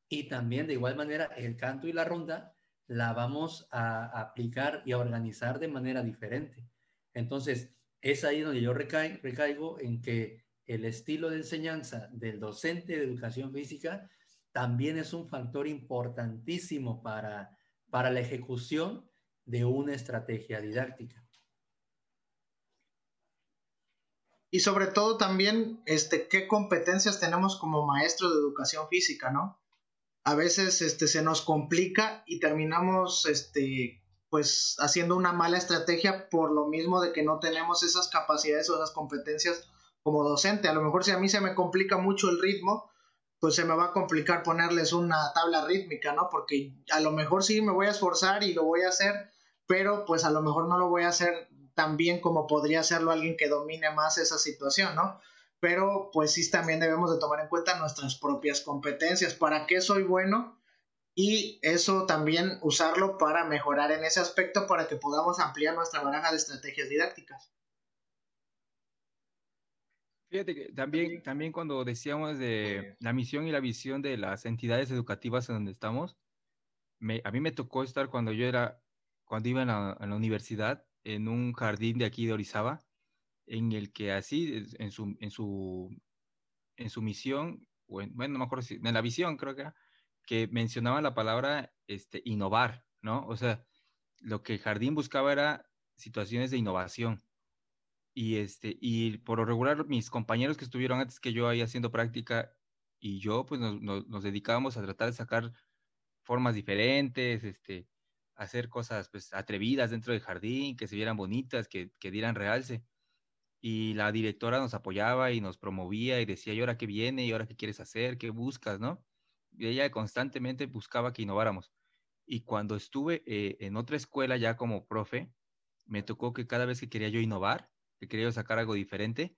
S4: y también de igual manera el canto y la ronda la vamos a aplicar y a organizar de manera diferente. Entonces, es ahí donde yo recaigo en que el estilo de enseñanza del docente de educación física también es un factor importantísimo para, para la ejecución de una estrategia didáctica.
S1: Y sobre todo también, este, qué competencias tenemos como maestro de educación física, ¿no? A veces este, se nos complica y terminamos este, pues haciendo una mala estrategia por lo mismo de que no tenemos esas capacidades o esas competencias como docente. A lo mejor si a mí se me complica mucho el ritmo, pues se me va a complicar ponerles una tabla rítmica, ¿no? Porque a lo mejor sí me voy a esforzar y lo voy a hacer, pero pues a lo mejor no lo voy a hacer tan bien como podría hacerlo alguien que domine más esa situación, ¿no? Pero pues sí también debemos de tomar en cuenta nuestras propias competencias. ¿Para qué soy bueno? y eso también usarlo para mejorar en ese aspecto para que podamos ampliar nuestra baraja de estrategias didácticas.
S3: Fíjate que también, también cuando decíamos de la misión y la visión de las entidades educativas en donde estamos, a mí me tocó estar cuando yo era, cuando iba en la, universidad, en un jardín de aquí de Orizaba, en el que así, en su, en su, en su misión, o bueno, no me acuerdo si, en la visión creo que que mencionaba la palabra este, innovar, ¿no? O sea, lo que Jardín buscaba era situaciones de innovación. Y, este, y por lo regular, mis compañeros que estuvieron antes que yo ahí haciendo práctica y yo, pues nos, nos, dedicábamos a tratar de sacar formas diferentes, este, hacer cosas pues, atrevidas dentro del jardín, que se vieran bonitas, que, que dieran realce. Y la directora nos apoyaba y nos promovía y decía, ¿y ahora qué viene? ¿Y ahora qué quieres hacer? ¿Qué buscas? ¿No? ella constantemente buscaba que innováramos. Y cuando estuve eh, en otra escuela ya como profe, me tocó que cada vez que quería yo innovar, que quería sacar algo diferente,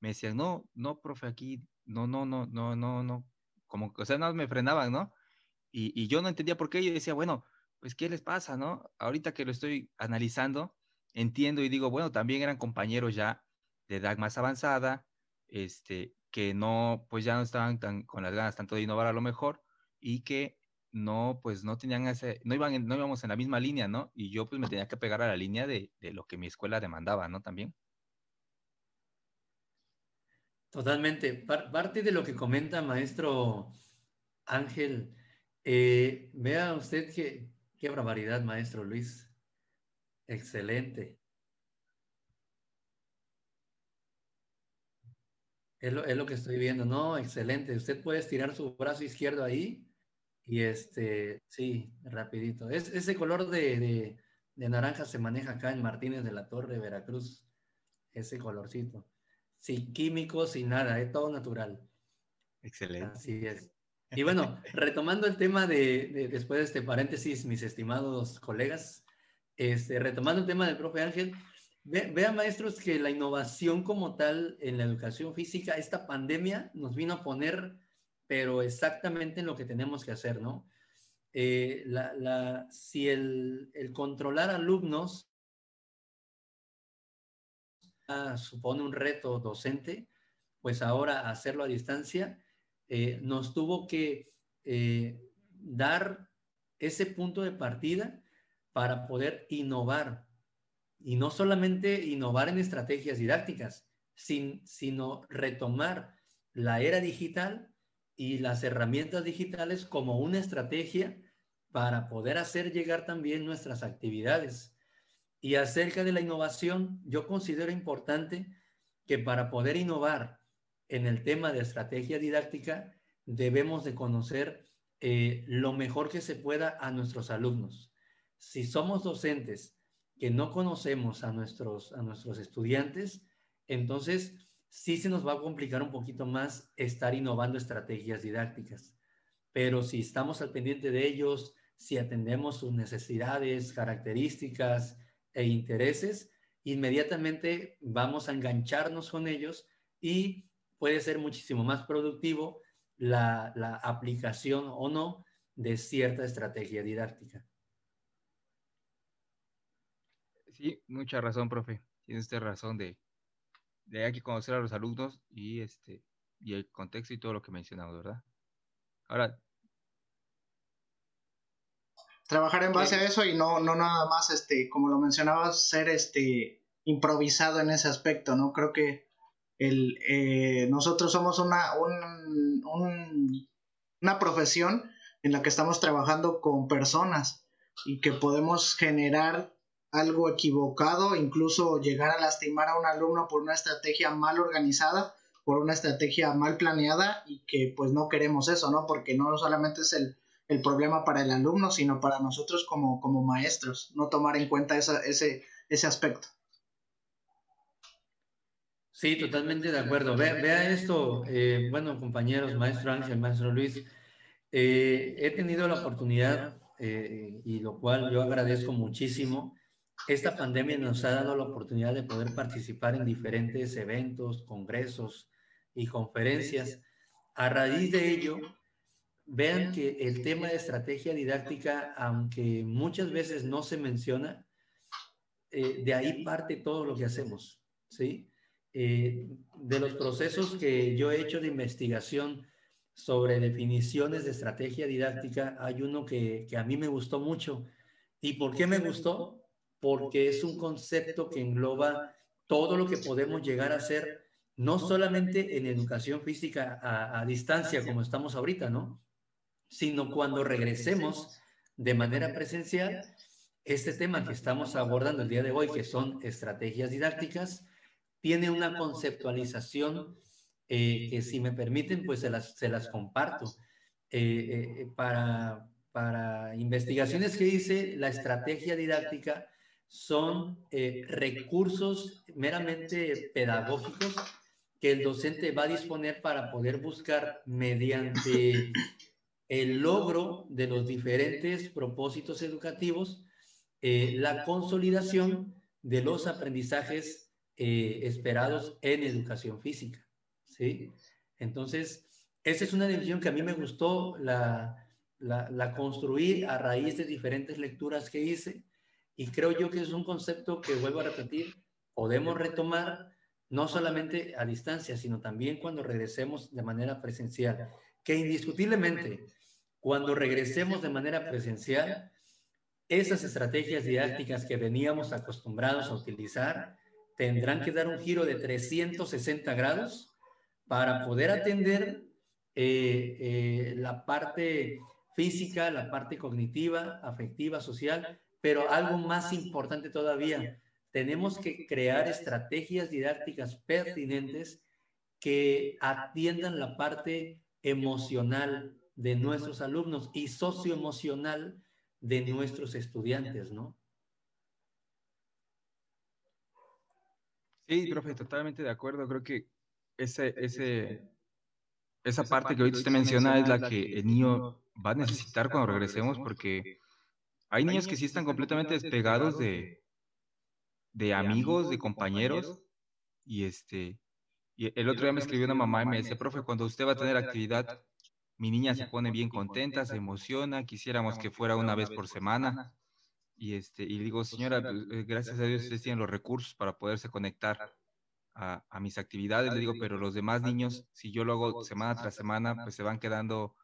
S3: me decían, no, no, profe, aquí, no, no, no, no, no, no, como, o sea, no me frenaban, ¿no? Y, y yo no entendía por qué, yo decía, bueno, pues, ¿qué les pasa, no? Ahorita que lo estoy analizando, entiendo y digo, bueno, también eran compañeros ya de edad más avanzada, este, que no, pues ya no estaban tan con las ganas tanto de innovar a lo mejor y que no, pues no tenían ese, no iban, no íbamos en la misma línea, ¿no? Y yo pues me tenía que pegar a la línea de, lo que mi escuela demandaba, ¿no? También.
S4: Totalmente. parte de lo que comenta maestro Ángel, eh, vea usted que, qué barbaridad, maestro Luis. Excelente. Es lo, que estoy viendo, ¿no? Excelente. Usted puede estirar su brazo izquierdo ahí Y este, sí, rapidito. Es, ese color de, naranja se maneja acá en Martínez de la Torre, Veracruz. Ese colorcito. Sin químicos, sin nada, es todo natural.
S3: Excelente.
S4: Así es. Y bueno, retomando el tema de, después de este paréntesis, mis estimados colegas, este, retomando el tema del profe Ángel, vean maestros que la innovación como tal en la educación física, esta pandemia nos vino a poner pero exactamente en lo que tenemos que hacer, ¿no? Eh, si el, controlar alumnos supone un reto docente, pues ahora hacerlo a distancia eh, nos tuvo que eh, dar ese punto de partida para poder innovar. Y no solamente innovar en estrategias didácticas, sino retomar la era digital y las herramientas digitales como una estrategia para poder hacer llegar también nuestras actividades. Y acerca de la innovación, yo considero importante que para poder innovar en el tema de estrategia didáctica, debemos de conocer eh, lo mejor que se pueda a nuestros alumnos. Si somos docentes que no conocemos a nuestros, a nuestros estudiantes, entonces sí se nos va a complicar un poquito más estar innovando estrategias didácticas. Pero si estamos al pendiente de ellos, si atendemos sus necesidades, características e intereses, inmediatamente vamos a engancharnos con ellos y puede ser muchísimo más productivo la, la aplicación o no de cierta estrategia didáctica.
S3: Sí, mucha razón, profe. Tiene usted razón de de hay que conocer a los alumnos y este y el contexto y todo lo que mencionamos, ¿verdad? Ahora
S1: trabajar en base a eso y no no nada más este como lo mencionabas ser este improvisado en ese aspecto, ¿no? Creo que el eh, nosotros somos una un, una profesión en la que estamos trabajando con personas y que podemos generar algo equivocado, incluso llegar a lastimar a un alumno por una estrategia mal organizada, por una estrategia mal planeada y que pues no queremos eso, ¿no? Porque no solamente es el, problema para el alumno, sino para nosotros como, como maestros, no tomar en cuenta ese, ese aspecto.
S4: Sí, totalmente de acuerdo. Vea, esto, eh, bueno, compañeros, maestro Ángel, maestro Luis, eh, he tenido la oportunidad, eh, y lo cual yo agradezco muchísimo, esta pandemia nos ha dado la oportunidad de poder participar en diferentes eventos, congresos y conferencias. A raíz de ello, vean que el tema de estrategia didáctica, aunque muchas veces no se menciona, eh, de ahí parte todo lo que hacemos, ¿sí? Eh, de los procesos que yo he hecho de investigación sobre definiciones de estrategia didáctica, hay uno que, que a mí me gustó mucho. ¿Y por qué me gustó? Porque es un concepto que engloba todo lo que podemos llegar a hacer, no solamente en educación física a, distancia, como estamos ahorita, ¿no? Sino cuando regresemos de manera presencial, este tema que estamos abordando el día de hoy, que son estrategias didácticas, tiene una conceptualización eh, que si me permiten, pues se las, se las comparto. Eh, eh, para, para investigaciones que hice, la estrategia didáctica son eh, recursos meramente pedagógicos que el docente va a disponer para poder buscar mediante el logro de los diferentes propósitos educativos eh, la consolidación de los aprendizajes eh, esperados en educación física. ¿sí? Entonces, esa es una división que a mí me gustó la, la, la construir a raíz de diferentes lecturas que hice y creo yo que es un concepto que, vuelvo a repetir, podemos retomar no solamente a distancia, sino también cuando regresemos de manera presencial. Que indiscutiblemente, cuando regresemos de manera presencial, esas estrategias didácticas que veníamos acostumbrados a utilizar tendrán que dar un giro de 360 grados para poder atender eh, eh, la parte física, la parte cognitiva, afectiva, social, pero algo más importante todavía, tenemos que crear estrategias didácticas pertinentes que atiendan la parte emocional de nuestros alumnos y socioemocional de nuestros estudiantes, ¿no?
S3: Sí, profe, totalmente de acuerdo. Creo que ese, ese, esa parte que ahorita usted menciona es la que el niño va a necesitar cuando regresemos, porque hay niños que sí están completamente despegados de, de amigos, de compañeros, y este, y el otro día me escribió una mamá y me decía, profe, cuando usted va a tener actividad, mi niña se pone bien contenta, se emociona, quisiéramos que fuera una vez por semana. Y este, y digo, señora, pues, eh, gracias a Dios ustedes tienen los recursos para poderse conectar a, a, mis actividades, le digo, pero los demás niños, si yo lo hago semana tras semana, pues se van quedando,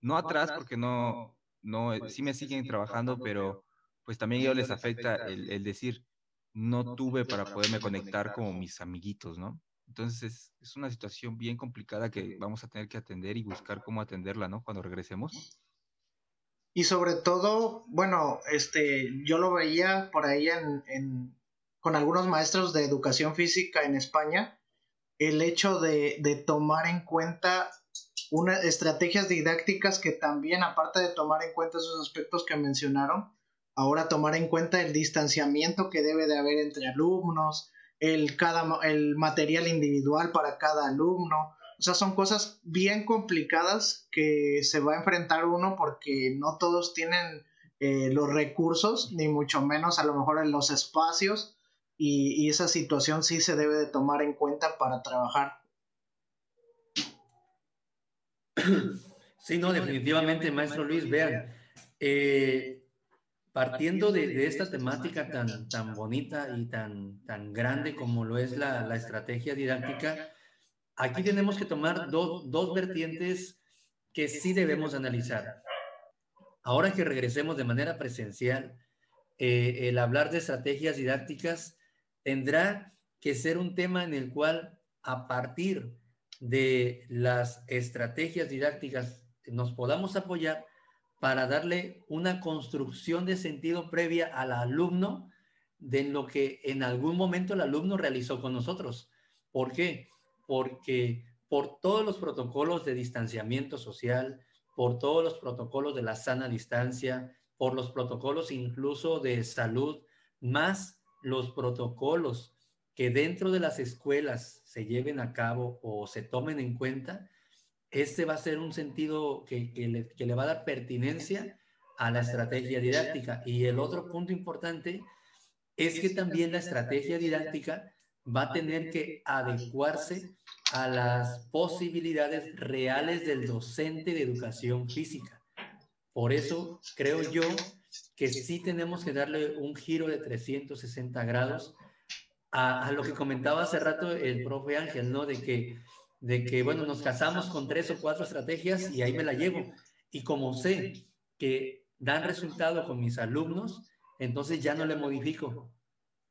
S3: no atrás, porque no, no, sí me siguen trabajando, pero pues también a ellos les afecta el, el decir, no tuve para poderme conectar como mis amiguitos, ¿no? Entonces es, una situación bien complicada que vamos a tener que atender y buscar cómo atenderla, ¿no? Cuando regresemos.
S1: Y sobre todo, bueno, este, yo lo veía por ahí en, con algunos maestros de educación física en España, el hecho de, de tomar en cuenta una, estrategias didácticas que también, aparte de tomar en cuenta esos aspectos que mencionaron, ahora tomar en cuenta el distanciamiento que debe de haber entre alumnos, el, cada, el material individual para cada alumno. O sea, son cosas bien complicadas que se va a enfrentar uno porque no todos tienen eh, los recursos, ni mucho menos a lo mejor en los espacios, y, y, esa situación sí se debe de tomar en cuenta para trabajar.
S4: Sí, no, definitivamente, maestro Luis, vean, eh, partiendo de, esta temática tan, tan bonita y tan, tan grande como lo es la, la estrategia didáctica, aquí tenemos que tomar dos vertientes que sí debemos analizar. Ahora que regresemos de manera presencial, eh, el hablar de estrategias didácticas tendrá que ser un tema en el cual a partir de las estrategias didácticas nos podamos apoyar para darle una construcción de sentido previa al alumno de lo que en algún momento el alumno realizó con nosotros. ¿Por qué? Porque por todos los protocolos de distanciamiento social, por todos los protocolos de la sana distancia, por los protocolos incluso de salud, más los protocolos que dentro de las escuelas se lleven a cabo o se tomen en cuenta, este va a ser un sentido que, le, va a dar pertinencia a la estrategia didáctica. Y el otro punto importante es que también la estrategia didáctica va a tener que adecuarse a las posibilidades reales del docente de educación física. Por eso creo yo que sí tenemos que darle un giro de 360 grados a, lo que comentaba hace rato el profe Ángel, ¿no? De que de que, bueno, nos casamos con tres o cuatro estrategias y ahí me la llevo. Y como sé que dan resultado con mis alumnos, entonces ya no le modifico.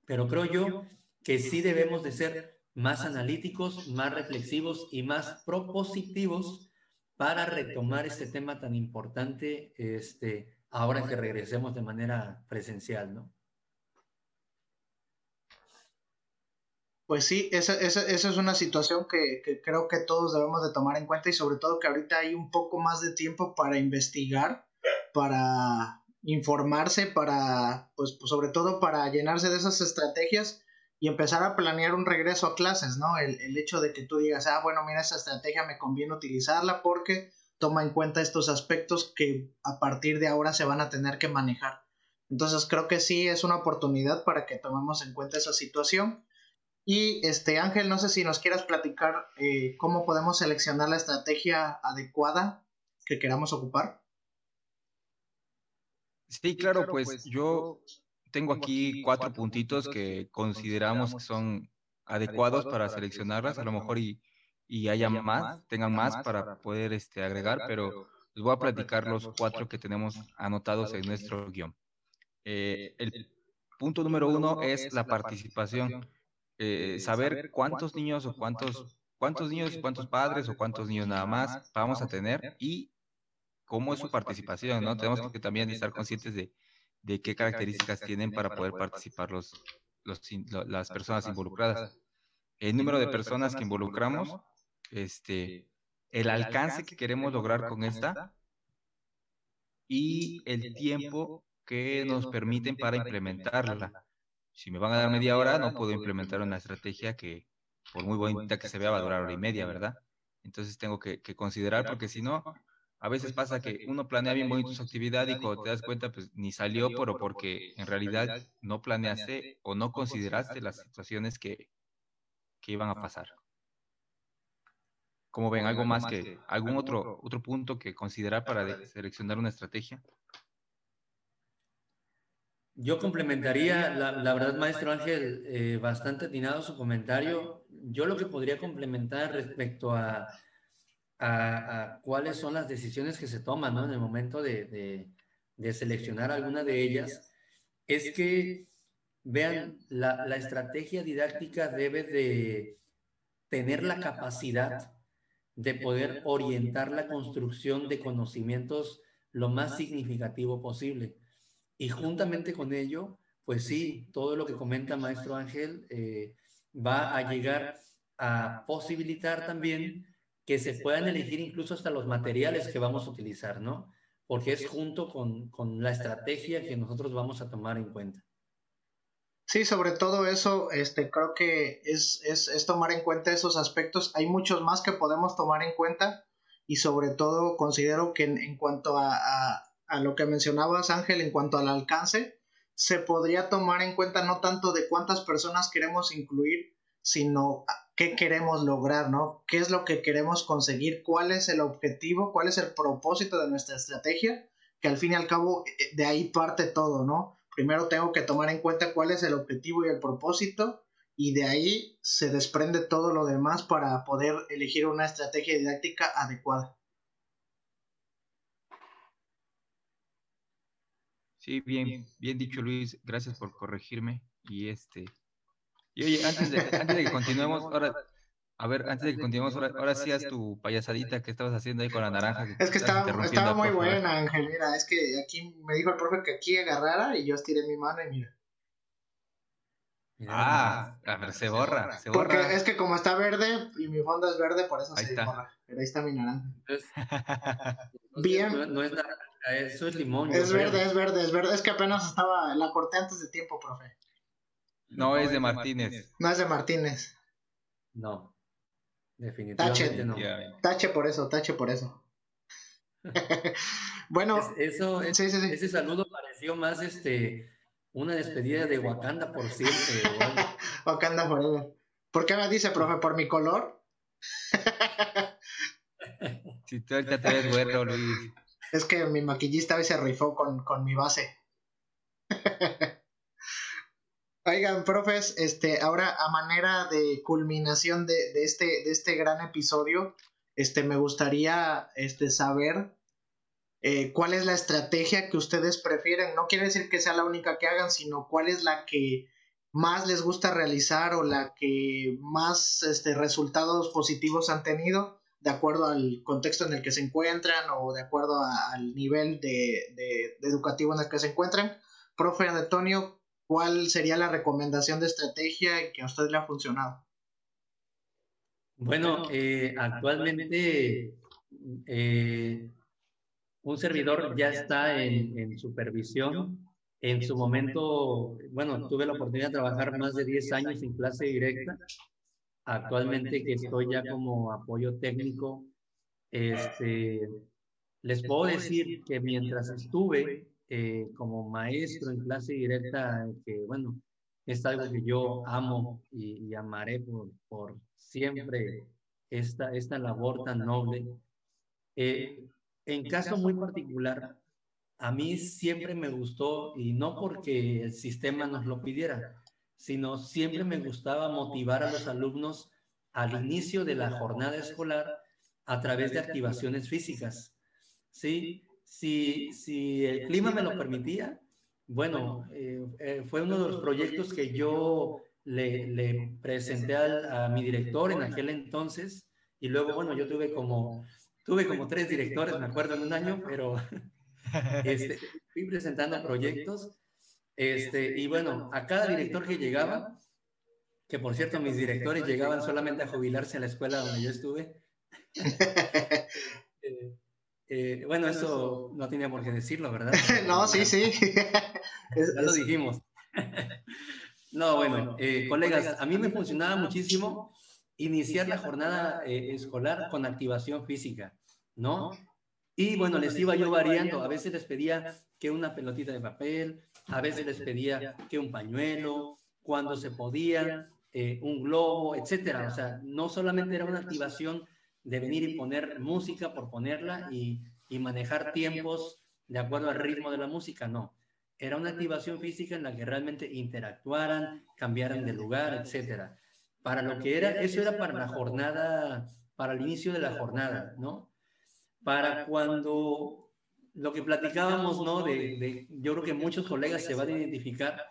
S4: Pero creo yo que sí debemos de ser más analíticos, más reflexivos y más propositivos para retomar este tema tan importante este, ahora que regresemos de manera presencial, ¿no?
S1: Pues sí, esa, esa, esa es una situación que, que, creo que todos debemos de tomar en cuenta y sobre todo que ahorita hay un poco más de tiempo para investigar, para informarse, para, pues, pues sobre todo para llenarse de esas estrategias y empezar a planear un regreso a clases, ¿no? El, el hecho de que tú digas, ah, bueno, mira, esa estrategia me conviene utilizarla porque toma en cuenta estos aspectos que a partir de ahora se van a tener que manejar. Entonces creo que sí es una oportunidad para que tomemos en cuenta esa situación y este Ángel, no sé si nos quieras platicar eh, cómo podemos seleccionar la estrategia adecuada que queramos ocupar.
S3: Sí, claro, pues yo tengo aquí cuatro puntitos que consideramos que son adecuados para seleccionarlas, a lo mejor y, y haya más, tengan más para poder este, agregar, pero les voy a platicar los cuatro que tenemos anotados en nuestro guion. Eh, el punto número uno es la participación. Eh, saber cuántos niños o cuántos, cuántos niños, cuántos padres o cuántos niños nada más vamos a tener y cómo es su participación, ¿no? Tenemos que también estar conscientes de, de qué características tienen para poder participar los, los, las personas involucradas. El número de personas que involucramos, este, el alcance que queremos lograr con esta y el tiempo que nos permiten para implementarla. Si me van a dar media hora, no puedo implementar una estrategia que, por muy bonita que se vea, va a durar hora y media, ¿verdad? Entonces tengo que, considerar, porque si no, a veces pasa que uno planea bien bonito su actividad y cuando te das cuenta, pues ni salió, pero porque en realidad no planeaste o no consideraste las situaciones que, que iban a pasar. Como ven, algo más que, algún otro, otro punto que considerar para seleccionar una estrategia.
S4: Yo complementaría, la, verdad, maestro Ángel, eh, bastante atinado su comentario. Yo lo que podría complementar respecto a, cuáles son las decisiones que se toman en el momento de, de, seleccionar alguna de ellas, es que, vean, la, la estrategia didáctica debe de tener la capacidad de poder orientar la construcción de conocimientos lo más significativo posible. Y juntamente con ello, pues sí, todo lo que comenta maestro Ángel eh, va a llegar a posibilitar también que se puedan elegir incluso hasta los materiales que vamos a utilizar, ¿no? Porque es junto con, con la estrategia que nosotros vamos a tomar en cuenta.
S1: Sí, sobre todo eso, este, creo que es, es, es, tomar en cuenta esos aspectos. Hay muchos más que podemos tomar en cuenta y sobre todo considero que en, cuanto a, a, lo que mencionabas, Ángel, en cuanto al alcance, se podría tomar en cuenta no tanto de cuántas personas queremos incluir, sino qué queremos lograr, ¿no? ¿Qué es lo que queremos conseguir? ¿Cuál es el objetivo? ¿Cuál es el propósito de nuestra estrategia? Que al fin y al cabo eh, de ahí parte todo, ¿no? primero tengo que tomar en cuenta cuál es el objetivo y el propósito y de ahí se desprende todo lo demás para poder elegir una estrategia didáctica adecuada.
S3: Sí, bien, bien dicho Luis, gracias por corregirme y este y oye, antes de, antes de que continuemos, ahora a ver, antes de que continuemos, ahora, sí haz tu payasadita que estabas haciendo ahí con la naranja.
S1: es que estaba, estaba muy buena, Ángel. Mira, es que aquí me dijo el profe que aquí agarrara y yo estiré mi mano y mira.
S3: ah, a ver, se borra, se
S1: borra. Porque es que como está verde y mi fondo es verde, por eso se borra. Pero ahí está mi naranja.
S4: Bien. No, es naranja, eso es limón.
S1: Es verde, es verde, es verde. Es que apenas estaba, la corté antes de tiempo, profe.
S3: No, es de Martínez.
S1: No es de Martínez.
S4: No. Definitivamente no.
S1: Tache por eso, tache por eso. bueno,
S4: eso, ese saludo pareció más este una despedida de Wakanda por siempre.
S1: Wakanda forever. ¿Por qué me dice, profe? ¿Por mi color?
S3: si tú ahorita te ves güero, Luis.
S1: Es que mi maquillista hoy se rifó con, con mi base. Oigan, profes, este, ahora a manera de culminación de, de, este, de este gran episodio, este, me gustaría este, saber eh, cuál es la estrategia que ustedes prefieren. No quiere decir que sea la única que hagan, sino cuál es la que más les gusta realizar o la que más este, resultados positivos han tenido de acuerdo al contexto en el que se encuentran o de acuerdo al nivel de, de, de educativo en el que se encuentran. Profe Antonio, ¿cuál sería la recomendación de estrategia que a usted le ha funcionado?
S4: Bueno, eh, actualmente eh, un servidor ya está en, supervisión. En su momento, bueno, tuve la oportunidad de trabajar más de 10 años en clase directa. Actualmente que estoy ya como apoyo técnico, este, les puedo decir que mientras estuve eh, como maestro en clase directa, que bueno, es algo que yo amo y, amaré por, por, siempre esta, esta labor tan noble. Eh, en caso muy particular, a mí siempre me gustó, y no porque el sistema nos lo pidiera, sino siempre me gustaba motivar a los alumnos al inicio de la jornada escolar a través de activaciones físicas. ¿sí? si, si el clima me lo permitía, bueno, eh, eh, fue uno de los proyectos que yo le, le presenté a mi director en aquel entonces y luego, bueno, yo tuve como, tuve como tres directores, me acuerdo, en un año, pero este, fui presentando proyectos este, y bueno, a cada director que llegaba, que por cierto mis directores llegaban solamente a jubilarse a la escuela donde yo estuve, Eh, eh, bueno, eso no tenía por qué decirlo, ¿verdad?
S1: no, sí, sí.
S4: ya lo dijimos. no, bueno, eh, colegas, a mí me funcionaba muchísimo iniciar la jornada escolar con activación física, ¿no? Y bueno, les iba yo variando. A veces les pedía que una pelotita de papel, a veces les pedía que un pañuelo, cuando se podía, un globo, etcétera. O sea, no solamente era una activación de venir y poner música por ponerla y, y manejar tiempos de acuerdo al ritmo de la música, no. Era una activación física en la que realmente interactuaran, cambiaran de lugar, etcétera. Para lo que era, eso era para la jornada, para el inicio de la jornada, ¿no? Para cuando lo que platicábamos, ¿no? De, de, yo creo que muchos colegas se van a identificar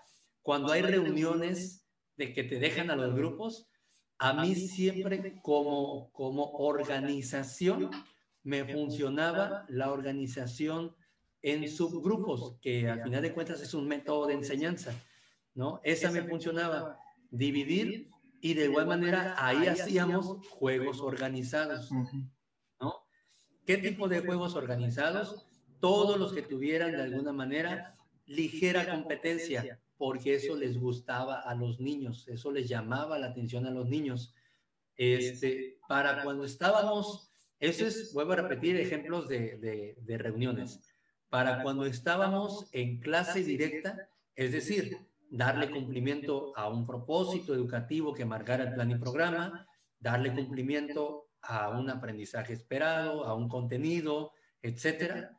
S4: cuando hay reuniones de que te dejan a los grupos, a mí siempre como, como organización me funcionaba la organización en subgrupos, que al final de cuentas es un método de enseñanza, ¿no? Esa me funcionaba, dividir y de igual manera ahí hacíamos juegos organizados, ¿no? ¿Qué tipo de juegos organizados? Todos los que tuvieran de alguna manera ligera competencia, porque eso les gustaba a los niños, eso les llamaba la atención a los niños. Este, para cuando estábamos, eso es, vuelvo a repetir, ejemplos de, de, reuniones. Para cuando estábamos en clase directa, es decir, darle cumplimiento a un propósito educativo que marcara el plan y programa, darle cumplimiento a un aprendizaje esperado, a un contenido, etcétera.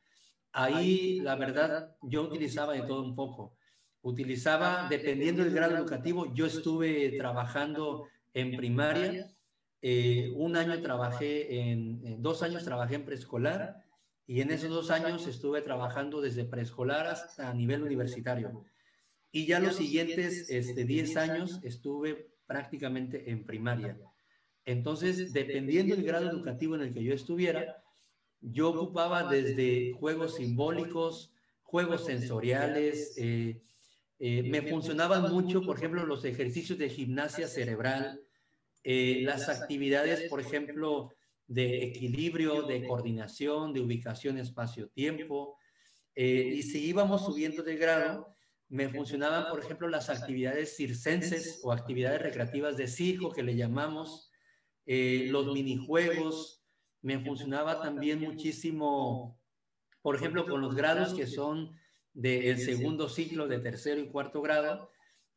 S4: Ahí, la verdad, yo utilizaba de todo un poco. Utilizaba, dependiendo del grado educativo, yo estuve trabajando en primaria, eh, un año trabajé en, dos años trabajé en preescolar y en esos dos años estuve trabajando desde preescolar hasta nivel universitario. Y ya los siguientes este, 10 años estuve prácticamente en primaria. Entonces, dependiendo del grado educativo en el que yo estuviera, yo ocupaba desde juegos simbólicos, juegos sensoriales, eh, eh, me funcionaban mucho, por ejemplo, los ejercicios de gimnasia cerebral, eh, las actividades, por ejemplo, de equilibrio, de coordinación, de ubicación espacio-tiempo. Eh, y si íbamos subiendo de grado, me funcionaban, por ejemplo, las actividades circenses o actividades recreativas de circo que le llamamos, los minijuegos. Me funcionaba también muchísimo, por ejemplo, con los grados que son del segundo ciclo de tercero y cuarto grado,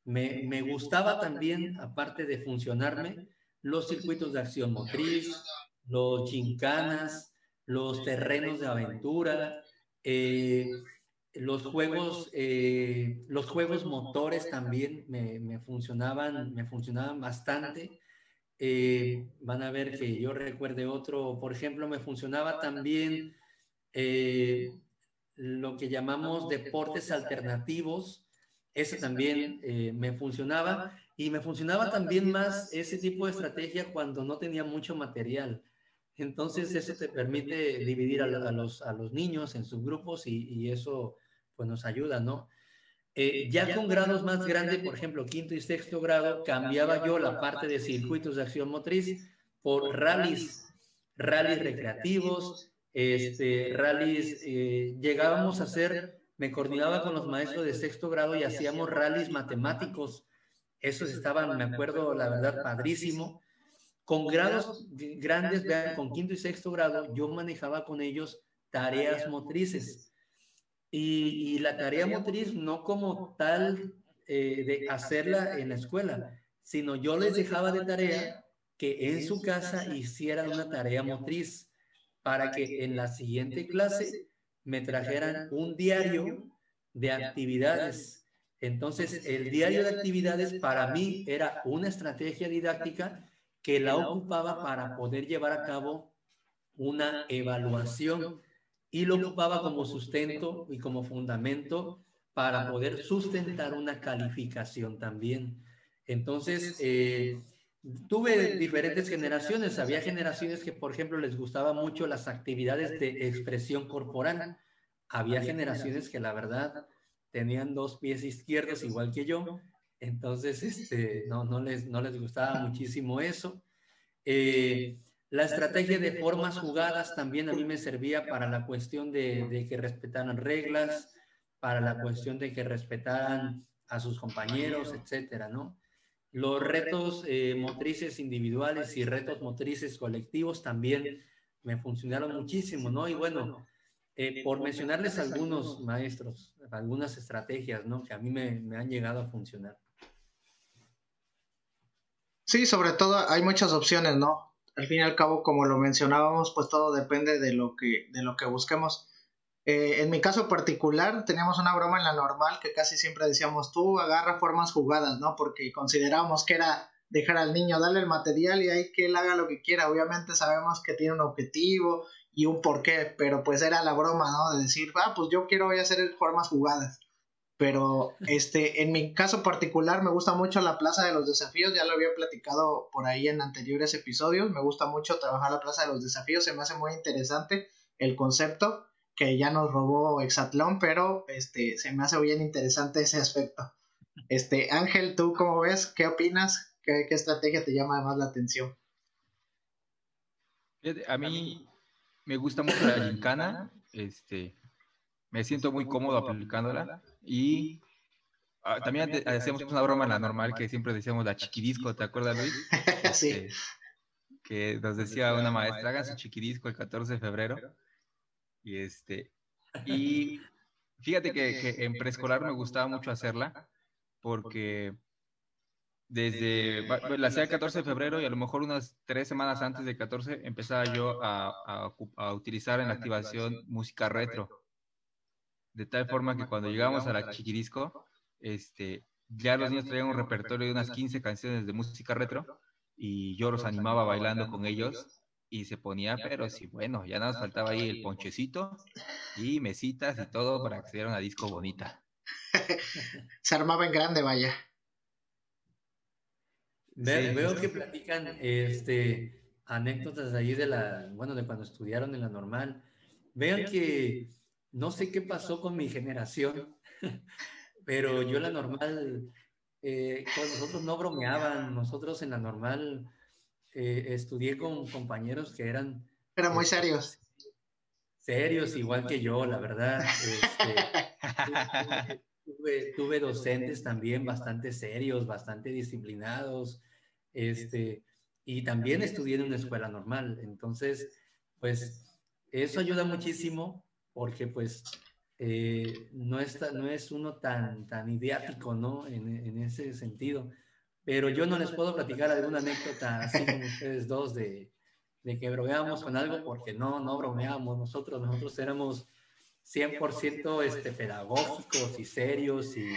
S4: me, me, gustaba también, aparte de funcionarme, los circuitos de acción motriz, los gincanas, los terrenos de aventura, eh, los juegos, eh, los juegos motores también me, me, funcionaban, me funcionaban bastante. Eh, van a ver que yo recuerde otro, por ejemplo, me funcionaba también lo que llamamos deportes alternativos. Ese también eh, me funcionaba y me funcionaba también más ese tipo de estrategia cuando no tenía mucho material. Entonces eso te permite dividir a, los, a los niños en subgrupos y, y eso pues nos ayuda, ¿no? Eh, ya con grados más grandes, por ejemplo, quinto y sexto grado, cambiaba yo la parte de circuitos de acción motriz por rallies, rallies recreativos, este, rallies, eh, llegábamos a hacer, me coordinaba con los maestros de sexto grado y hacíamos rallies matemáticos. Esos estaban, me acuerdo, la verdad, padrísimo. Con grados grandes, vean, con quinto y sexto grado, yo manejaba con ellos tareas motrices. Y, la tarea motriz no como tal eh, de hacerla en la escuela, sino yo les dejaba de tarea que en su casa hicieran una tarea motriz para que en la siguiente clase me trajeran un diario de actividades. Entonces, el diario de actividades para mí era una estrategia didáctica que la ocupaba para poder llevar a cabo una evaluación y lo ocupaba como sustento y como fundamento para poder sustentar una calificación también. Entonces, eh, tuve diferentes generaciones. Había generaciones que, por ejemplo, les gustaba mucho las actividades de expresión corporal. Había generaciones que, la verdad, tenían dos pies izquierdos igual que yo. Entonces, este, no, no, les, no les gustaba muchísimo eso. Eh, La estrategia de formas jugadas también a mí me servía para la cuestión de, que respetaran reglas, para la cuestión de que respetaran a sus compañeros, etcétera, ¿no? Los retos eh, motrices individuales y retos motrices colectivos también me funcionaron muchísimo, ¿no? Y bueno, eh, por mencionarles algunos maestros, algunas estrategias, ¿no? Que a mí me, me han llegado a funcionar.
S1: Sí, sobre todo hay muchas opciones, ¿no? Al fin y al cabo, como lo mencionábamos, pues todo depende de lo que, de lo que busquemos. Eh, en mi caso particular, teníamos una broma en la normal que casi siempre decíamos, tú agarra formas jugadas, ¿no? Porque considerábamos que era dejar al niño darle el material y ahí que él haga lo que quiera. Obviamente sabemos que tiene un objetivo y un porqué, pero pues era la broma, ¿no? De decir, ah, pues yo quiero hacer formas jugadas. Pero este, en mi caso particular me gusta mucho la Plaza de los Desafíos, ya lo había platicado por ahí en anteriores episodios, me gusta mucho trabajar la Plaza de los Desafíos, se me hace muy interesante el concepto que ya nos robó Exatlón, pero este, se me hace bien interesante ese aspecto. Este, Ángel, ¿tú cómo ves? ¿Qué opinas? ¿Qué, estrategia te llama más la atención?
S3: A mí me gusta mucho la gincana, este, me siento muy cómodo aplicándola y ah, también hacemos una broma en la normal que siempre decíamos la chiquidisco, ¿te acuerdas, Luis?
S1: sí.
S3: Este, que nos decía una maestra, hagan su chiquidisco el 14 de febrero. Y este, y fíjate que, que en preescolar me gustaba mucho hacerla porque desde, la hacía el 14 de febrero y a lo mejor unas tres semanas antes del 14 empezaba yo a, a, a, utilizar en la activación música retro de tal forma que cuando llegamos a la Chiquirisco, este, ya los niños traían un repertorio de unas 15 canciones de música retro y yo los animaba bailando con ellos y se ponía, pero sí, bueno, ya nos faltaba ahí el ponchecito y mesitas y todo para que se diera una disco bonita.
S1: se armaba en grande, vaya.
S4: veo que platican este, anécdotas de ahí de la, bueno, de cuando estudiaron en la normal. Vean que no sé qué pasó con mi generación, pero yo la normal, eh, con nosotros no bromeaban, nosotros en la normal eh, estudié con compañeros que eran...
S1: Eran muy este, serios.
S4: Serios, igual que yo, la verdad. Este, tuve, docentes también bastante serios, bastante disciplinados, este, y también estudié en una escuela normal. Entonces, pues eso ayuda muchísimo porque pues eh, no, está, no es uno tan, tan idiático, ¿no? En, en, ese sentido. Pero yo no les puedo platicar alguna anécdota así como ustedes dos de, de que bromeamos con algo, porque no, no bromeamos nosotros, nosotros éramos 100% este, pedagógicos y serios y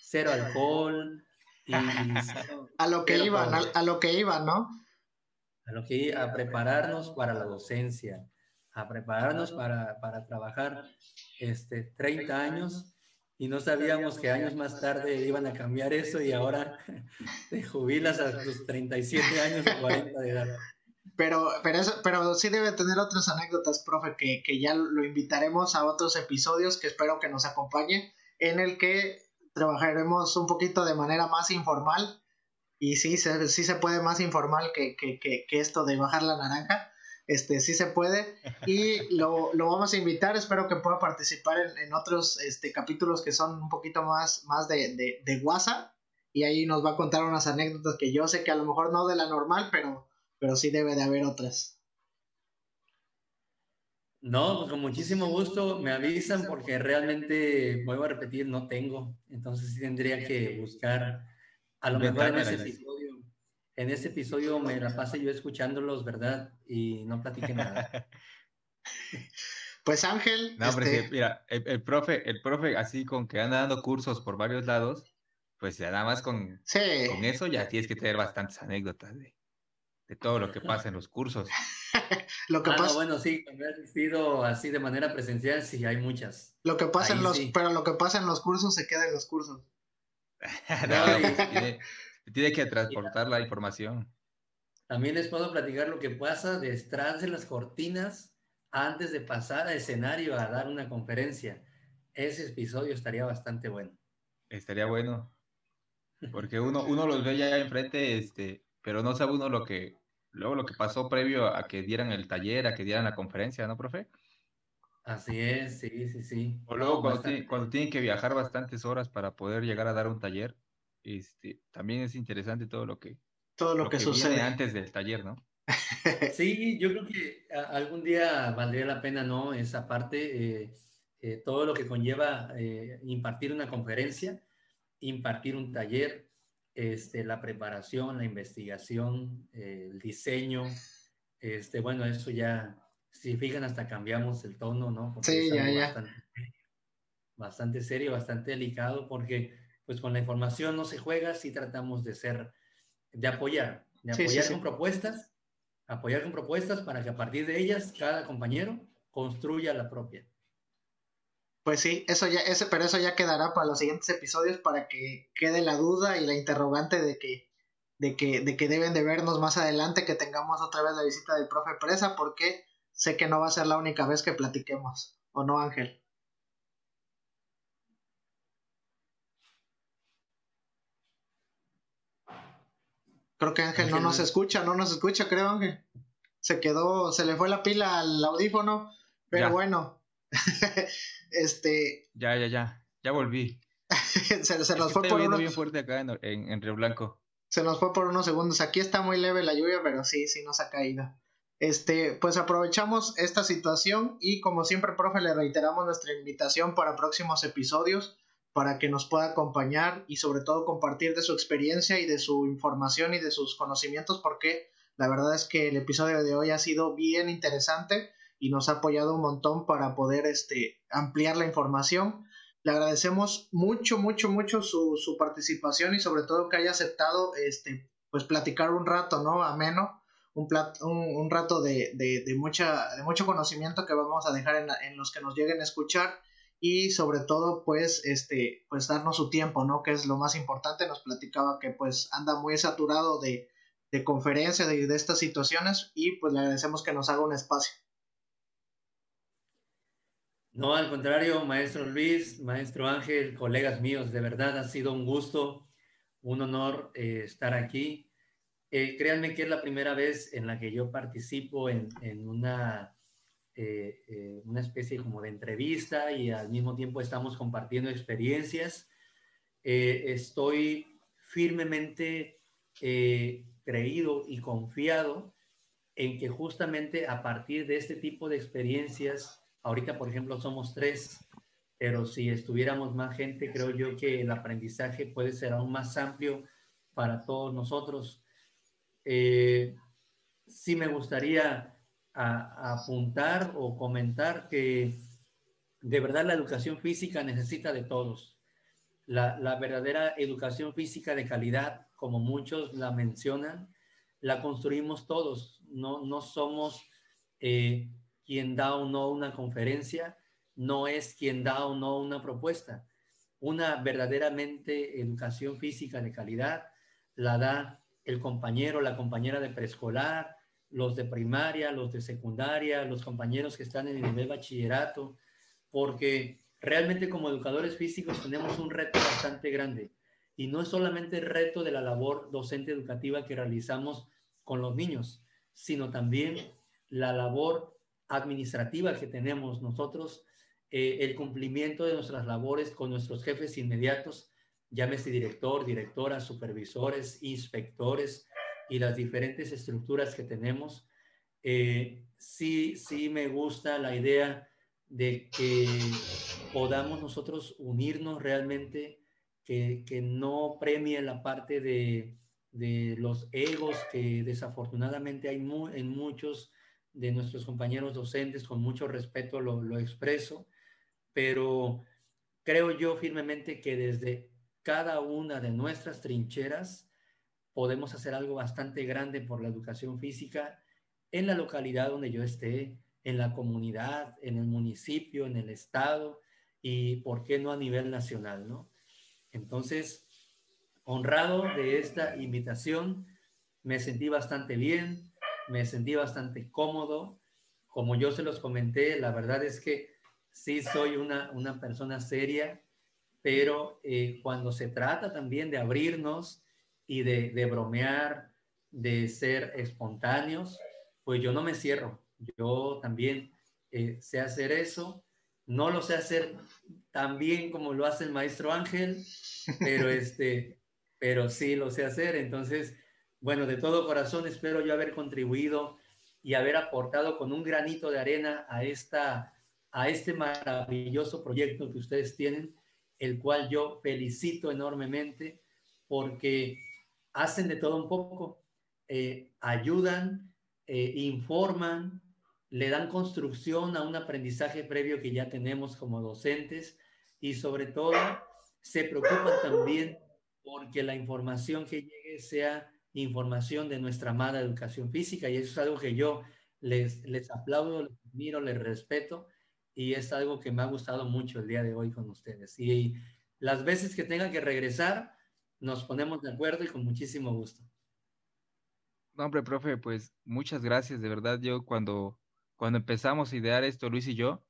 S4: cero alcohol. Y,
S1: a lo que iban, a, a, lo que iban, ¿no?
S4: A lo que a prepararnos para la docencia a prepararnos para, para trabajar este, 30 años y no sabíamos que años más tarde iban a cambiar eso y ahora te jubilas a tus 37 años o 40 de edad.
S1: Pero, pero, eso, pero sí debe tener otras anécdotas, profe, que, que ya lo invitaremos a otros episodios que espero que nos acompañe, en el que trabajaremos un poquito de manera más informal. Y sí, se, sí se puede más informal que, que, que, que esto de bajar la naranja este, sí se puede. Y lo, vamos a invitar, espero que pueda participar en, otros este, capítulos que son un poquito más, más de, de, WhatsApp. Y ahí nos va a contar unas anécdotas que yo sé que a lo mejor no de la normal, pero, pero sí debe de haber otras.
S4: No, pues con muchísimo gusto me avisan porque realmente, vuelvo a repetir, no tengo. Entonces sí tendría que buscar a lo mejor en ese en este episodio me la pasé yo escuchándolos, ¿verdad? Y no platiqué nada.
S1: Pues Ángel.
S3: No, este... mira, el, profe, el profe, así con que anda dando cursos por varios lados, pues ya nada más con, con eso ya tienes que tener bastantes anécdotas de, de todo lo que pasa en los cursos.
S4: lo que ah, pasa... bueno, sí, cuando he asistido así de manera presencial, sí, hay muchas.
S1: Lo que pasa en los, pero lo que pasa en los cursos se queda en los cursos.
S3: no, y, tiene que transportar la información.
S4: También les puedo platicar lo que pasa detrás de las cortinas antes de pasar al escenario a dar una conferencia. Ese episodio estaría bastante bueno.
S3: Estaría bueno. Porque uno, uno los ve ya enfrente, este, pero no sabe uno lo que, luego lo que pasó previo a que dieran el taller, a que dieran la conferencia, ¿no, profe?
S4: Así es, sí, sí, sí.
S3: O luego cuando, cuando, tienen que viajar bastantes horas para poder llegar a dar un taller, este, también es interesante todo lo que,
S1: todo lo, que, sucede
S3: antes del taller, ¿no?
S4: Sí, yo creo que algún día valdría la pena, ¿no? Esa parte, eh, eh, todo lo que conlleva eh, impartir una conferencia, impartir un taller, este, la preparación, la investigación, el diseño, este, bueno, eso ya, si fijan, hasta cambiamos el tono, ¿no?
S1: sí, ya, ya.
S4: Bastante, bastante serio, bastante delicado, porque pues con la información no se juega si tratamos de ser, de apoyar, de apoyar con propuestas apoyar con propuestas para que a partir de ellas cada compañero construya la propia.
S1: Pues sí, eso ya, ese, pero eso ya quedará para los siguientes episodios para que quede la duda y la interrogante de que, de que, de que deben de vernos más adelante, que tengamos otra vez la visita del profe Presa, porque sé que no va a ser la única vez que platiquemos, ¿o no, Ángel? Creo que Ángel, no nos escucha, no nos escucha, creo Ángel. Se quedó, se le fue la pila al audífono, pero bueno. este.
S3: Ya, ya, ya, ya volví.
S1: se, nos fue por unos...
S3: bien fuerte acá en, Río Blanco.
S1: Se nos fue por unos segundos. Aquí está muy leve la lluvia, pero sí, sí nos ha caído. Este, pues aprovechamos esta situación y como siempre, profe, le reiteramos nuestra invitación para próximos episodios para que nos pueda acompañar y sobre todo compartir de su experiencia y de su información y de sus conocimientos porque la verdad es que el episodio de hoy ha sido bien interesante y nos ha apoyado un montón para poder este, ampliar la información. Le agradecemos mucho, mucho, mucho su, su participación y sobre todo que haya aceptado este, pues platicar un rato, ¿no? Ameno, un, un, un rato de, de, de, mucha, de mucho conocimiento que vamos a dejar en los que nos lleguen a escuchar y sobre todo pues este pues darnos su tiempo no que es lo más importante. Nos platicaba que pues anda muy saturado de, de conferencias de, estas situaciones y pues le agradecemos que nos haga un espacio.
S4: No al contrario maestro Luis maestro Ángel colegas míos de verdad ha sido un gusto un honor eh, estar aquí. Eh, créanme que es la primera vez en la que yo participo en, en una eh, eh, una especie como de entrevista y al mismo tiempo estamos compartiendo experiencias. Eh, estoy firmemente creído y confiado en que justamente a partir de este tipo de experiencias, ahorita por ejemplo somos tres, pero si estuviéramos más gente, creo yo que el aprendizaje puede ser aún más amplio para todos nosotros. sí me gustaría a, apuntar o comentar que de verdad la educación física necesita de todos. La, la, verdadera educación física de calidad, como muchos la mencionan, la construimos todos. No, no somos eh, quien da o no una conferencia, no es quien da o no una propuesta. Una verdaderamente educación física de calidad la da el compañero, la compañera de preescolar, los de primaria, los de secundaria, los compañeros que están en el nivel bachillerato, porque realmente como educadores físicos tenemos un reto bastante grande. Y no es solamente el reto de la labor docente educativa que realizamos con los niños, sino también la labor administrativa que tenemos nosotros, eh, el cumplimiento de nuestras labores con nuestros jefes inmediatos, llámese director, directora, supervisores, inspectores, y las diferentes estructuras que tenemos, eh, sí, sí me gusta la idea de que podamos nosotros unirnos realmente, que, que no premie la parte de, de, los egos que desafortunadamente hay en muchos de nuestros compañeros docentes, con mucho respeto lo, lo expreso, pero creo yo firmemente que desde cada una de nuestras trincheras, podemos hacer algo bastante grande por la educación física en la localidad donde yo esté, en la comunidad, en el municipio, en el estado y, ¿por qué no a nivel nacional? ¿no? Entonces, honrado de esta invitación, me sentí bastante bien, me sentí bastante cómodo. Como yo se los comenté, la verdad es que sí soy una, una persona seria, pero eh, cuando se trata también de abrirnos, y de, bromear de ser espontáneos, pues yo no me cierro. Yo también eh, sé hacer eso. No lo sé hacer tan bien como lo hace el maestro Ángel, pero, este, pero sí lo sé hacer. Entonces, bueno, de todo corazón espero yo haber contribuido y haber aportado con un granito de arena a, esta, a este maravilloso proyecto que ustedes tienen, el cual yo felicito enormemente porque hacen de todo un poco, eh, ayudan, eh, informan, le dan construcción a un aprendizaje previo que ya tenemos como docentes y sobre todo se preocupan también porque la información que llegue sea información de nuestra amada educación física y eso es algo que yo les, les aplaudo, les admiro, les respeto y es algo que me ha gustado mucho el día de hoy con ustedes. Y las veces que tengan que regresar, nos ponemos de acuerdo y con muchísimo gusto.
S3: No, hombre, profe, pues muchas gracias, de verdad. Yo cuando, cuando empezamos a idear esto, Luis y yo,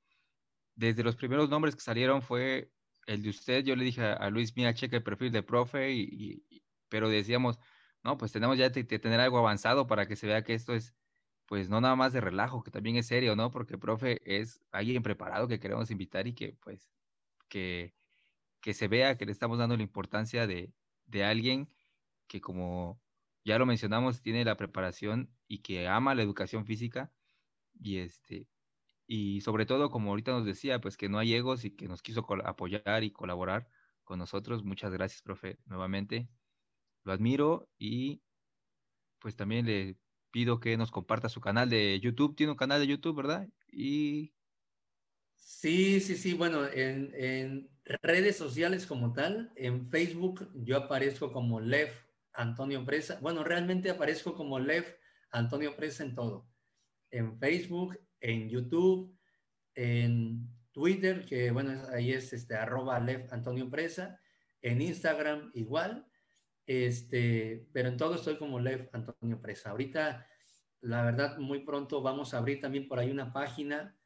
S3: desde los primeros nombres que salieron fue el de usted. Yo le dije a, Luis, mira, checa el perfil de profe, y, pero decíamos, no, pues tenemos ya que tener algo avanzado para que se vea que esto es, pues no nada más de relajo, que también es serio, ¿no? Porque profe es alguien preparado que queremos invitar y que, pues, que, que se vea que le estamos dando la importancia de, de alguien que como ya lo mencionamos, tiene la preparación y que ama la educación física y este y sobre todo como ahorita nos decía, pues que no hay egos y que nos quiso apoyar y colaborar con nosotros. Muchas gracias, profe, nuevamente. Lo admiro y pues también le pido que nos comparta su canal de YouTube. Tiene un canal de YouTube, ¿verdad? Y
S4: Sí, sí, sí. Bueno, en, en, redes sociales como tal, en Facebook yo aparezco como Lev Antonio Presa. Bueno, realmente aparezco como Lev Antonio Presa en todo. En Facebook, en YouTube, en Twitter, que bueno, ahí es este arroba Lev Antonio Presa. En Instagram igual. Este, pero en todo estoy como Lev Antonio Presa. Ahorita, la verdad, muy pronto vamos a abrir también por ahí una página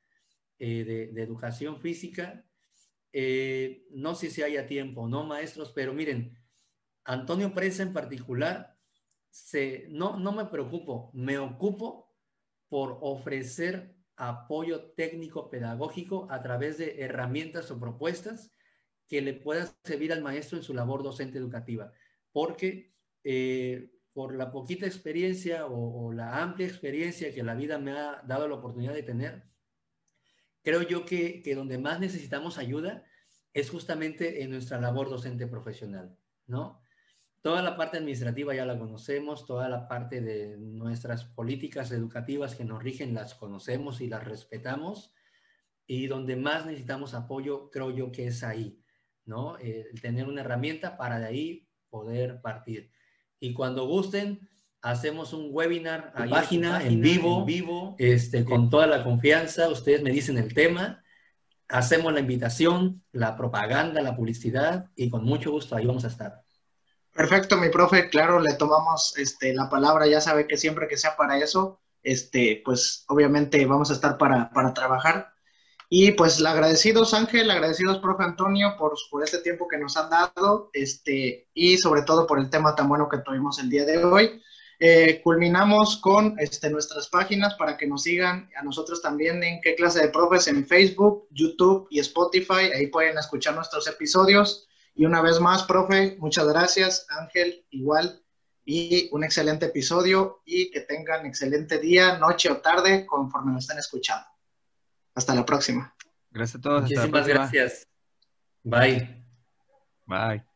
S4: eh, de, educación física. Eh, no sé si haya tiempo, ¿no, maestros? Pero miren, Antonio Presa en particular, se, no, no me preocupo, me ocupo por ofrecer apoyo técnico pedagógico a través de herramientas o propuestas que le puedan servir al maestro en su labor docente educativa. Porque eh, por la poquita experiencia o, o, la amplia experiencia que la vida me ha dado la oportunidad de tener, creo yo que, donde más necesitamos ayuda es justamente en nuestra labor docente profesional, ¿no? Toda la parte administrativa ya la conocemos, toda la parte de nuestras políticas educativas que nos rigen las conocemos y las respetamos, y donde más necesitamos apoyo, creo yo que es ahí, ¿no? El tener una herramienta para de ahí poder partir. Y cuando gusten, hacemos un webinar a página, en vivo, vivo este, con toda la confianza. Ustedes me dicen el tema, hacemos la invitación, la propaganda, la publicidad y con mucho gusto ahí vamos a estar.
S1: Perfecto, mi profe, claro, le tomamos este, la palabra, ya sabe que siempre que sea para eso, este, pues obviamente vamos a estar para, para trabajar. Y pues agradecidos Ángel, agradecidos profe Antonio por, por este tiempo que nos han dado, este, y sobre todo por el tema tan bueno que tuvimos el día de hoy. Eh, culminamos con este, nuestras páginas para que nos sigan a nosotros también en qué clase de profes en Facebook, YouTube y Spotify. Ahí pueden escuchar nuestros episodios. Y una vez más, profe, muchas gracias. Ángel, igual. Y un excelente episodio y que tengan excelente día, noche o tarde conforme nos estén escuchando. Hasta la próxima.
S3: Gracias a todos.
S4: Muchísimas gracias. Bye.
S3: Bye.